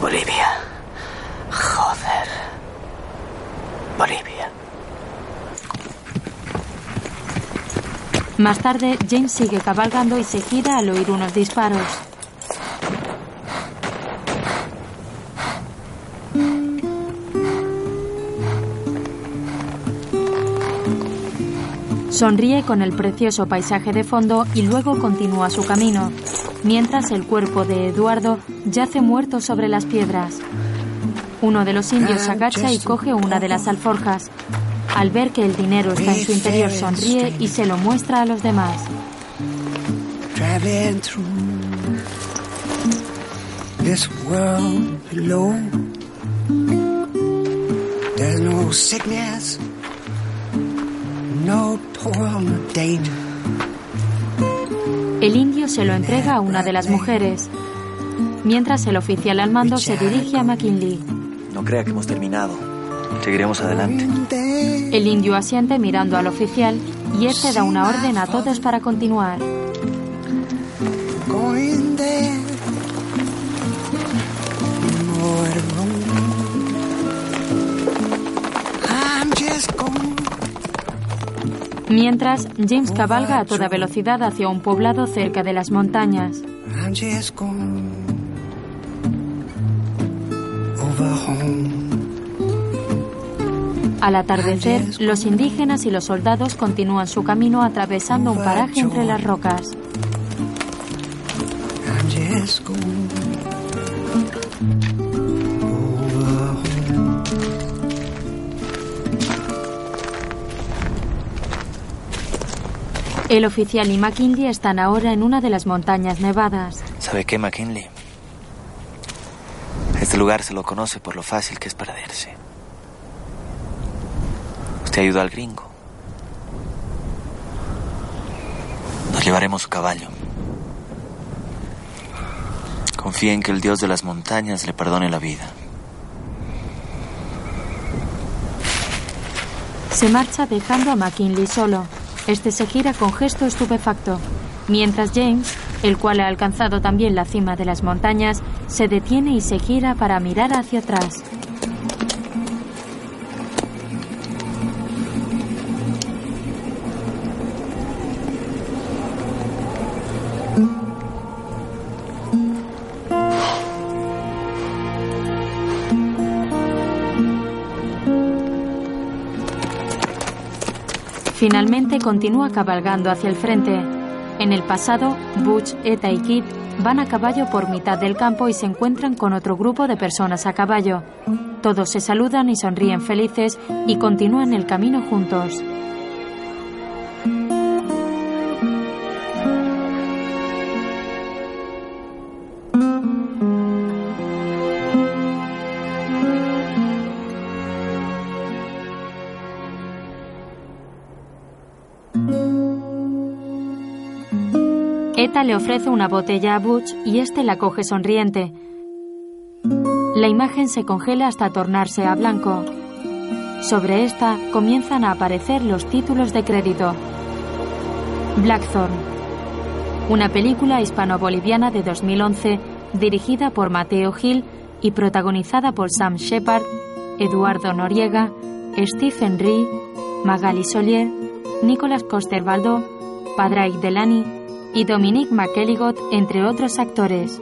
Bolivia. Joder. Bolivia. Más tarde, James sigue cabalgando y se gira al oír unos disparos. Sonríe con el precioso paisaje de fondo y luego continúa su camino, mientras el cuerpo de Eduardo yace muerto sobre las piedras. Uno de los indios se agacha y coge una de las alforjas. Al ver que el dinero está en su interior, sonríe y se lo muestra a los demás. Traveling through this world below. There's no sickness, no toil, no danger. El indio se lo entrega a una de las mujeres, mientras el oficial al mando se dirige a McKinley. No crea que hemos terminado. Seguiremos adelante. El indio asiente mirando al oficial y este da una orden a todos para continuar. Mientras, James cabalga a toda velocidad hacia un poblado cerca de las montañas. Al atardecer, los indígenas y los soldados continúan su camino atravesando un paraje entre las rocas. El oficial y McKinley están ahora en una de las montañas nevadas. ¿Sabe qué, McKinley? Este lugar se lo conoce por lo fácil que es perderse. Usted ayudó al gringo. Nos llevaremos su caballo. Confía en que el dios de las montañas le perdone la vida. Se marcha dejando a McKinley solo. Este se gira con gesto estupefacto, mientras James, el cual ha alcanzado también la cima de las montañas, se detiene y se gira para mirar hacia atrás. Continúa cabalgando hacia el frente. En el pasado, Butch, Eta y Kid van a caballo por mitad del campo y se encuentran con otro grupo de personas a caballo. Todos se saludan y sonríen felices y continúan el camino juntos. Eta le ofrece una botella a Butch y este la coge sonriente. La imagen se congela hasta tornarse a blanco. Sobre esta comienzan a aparecer los títulos de crédito. Blackthorn, una película hispano-boliviana de 2011 dirigida por Mateo Gil y protagonizada por Sam Shepard, Eduardo Noriega, Stephen Ree, Magali Solier, Nicolas Coster-Waldau, Padraig Delany y Dominique McElligott, entre otros actores.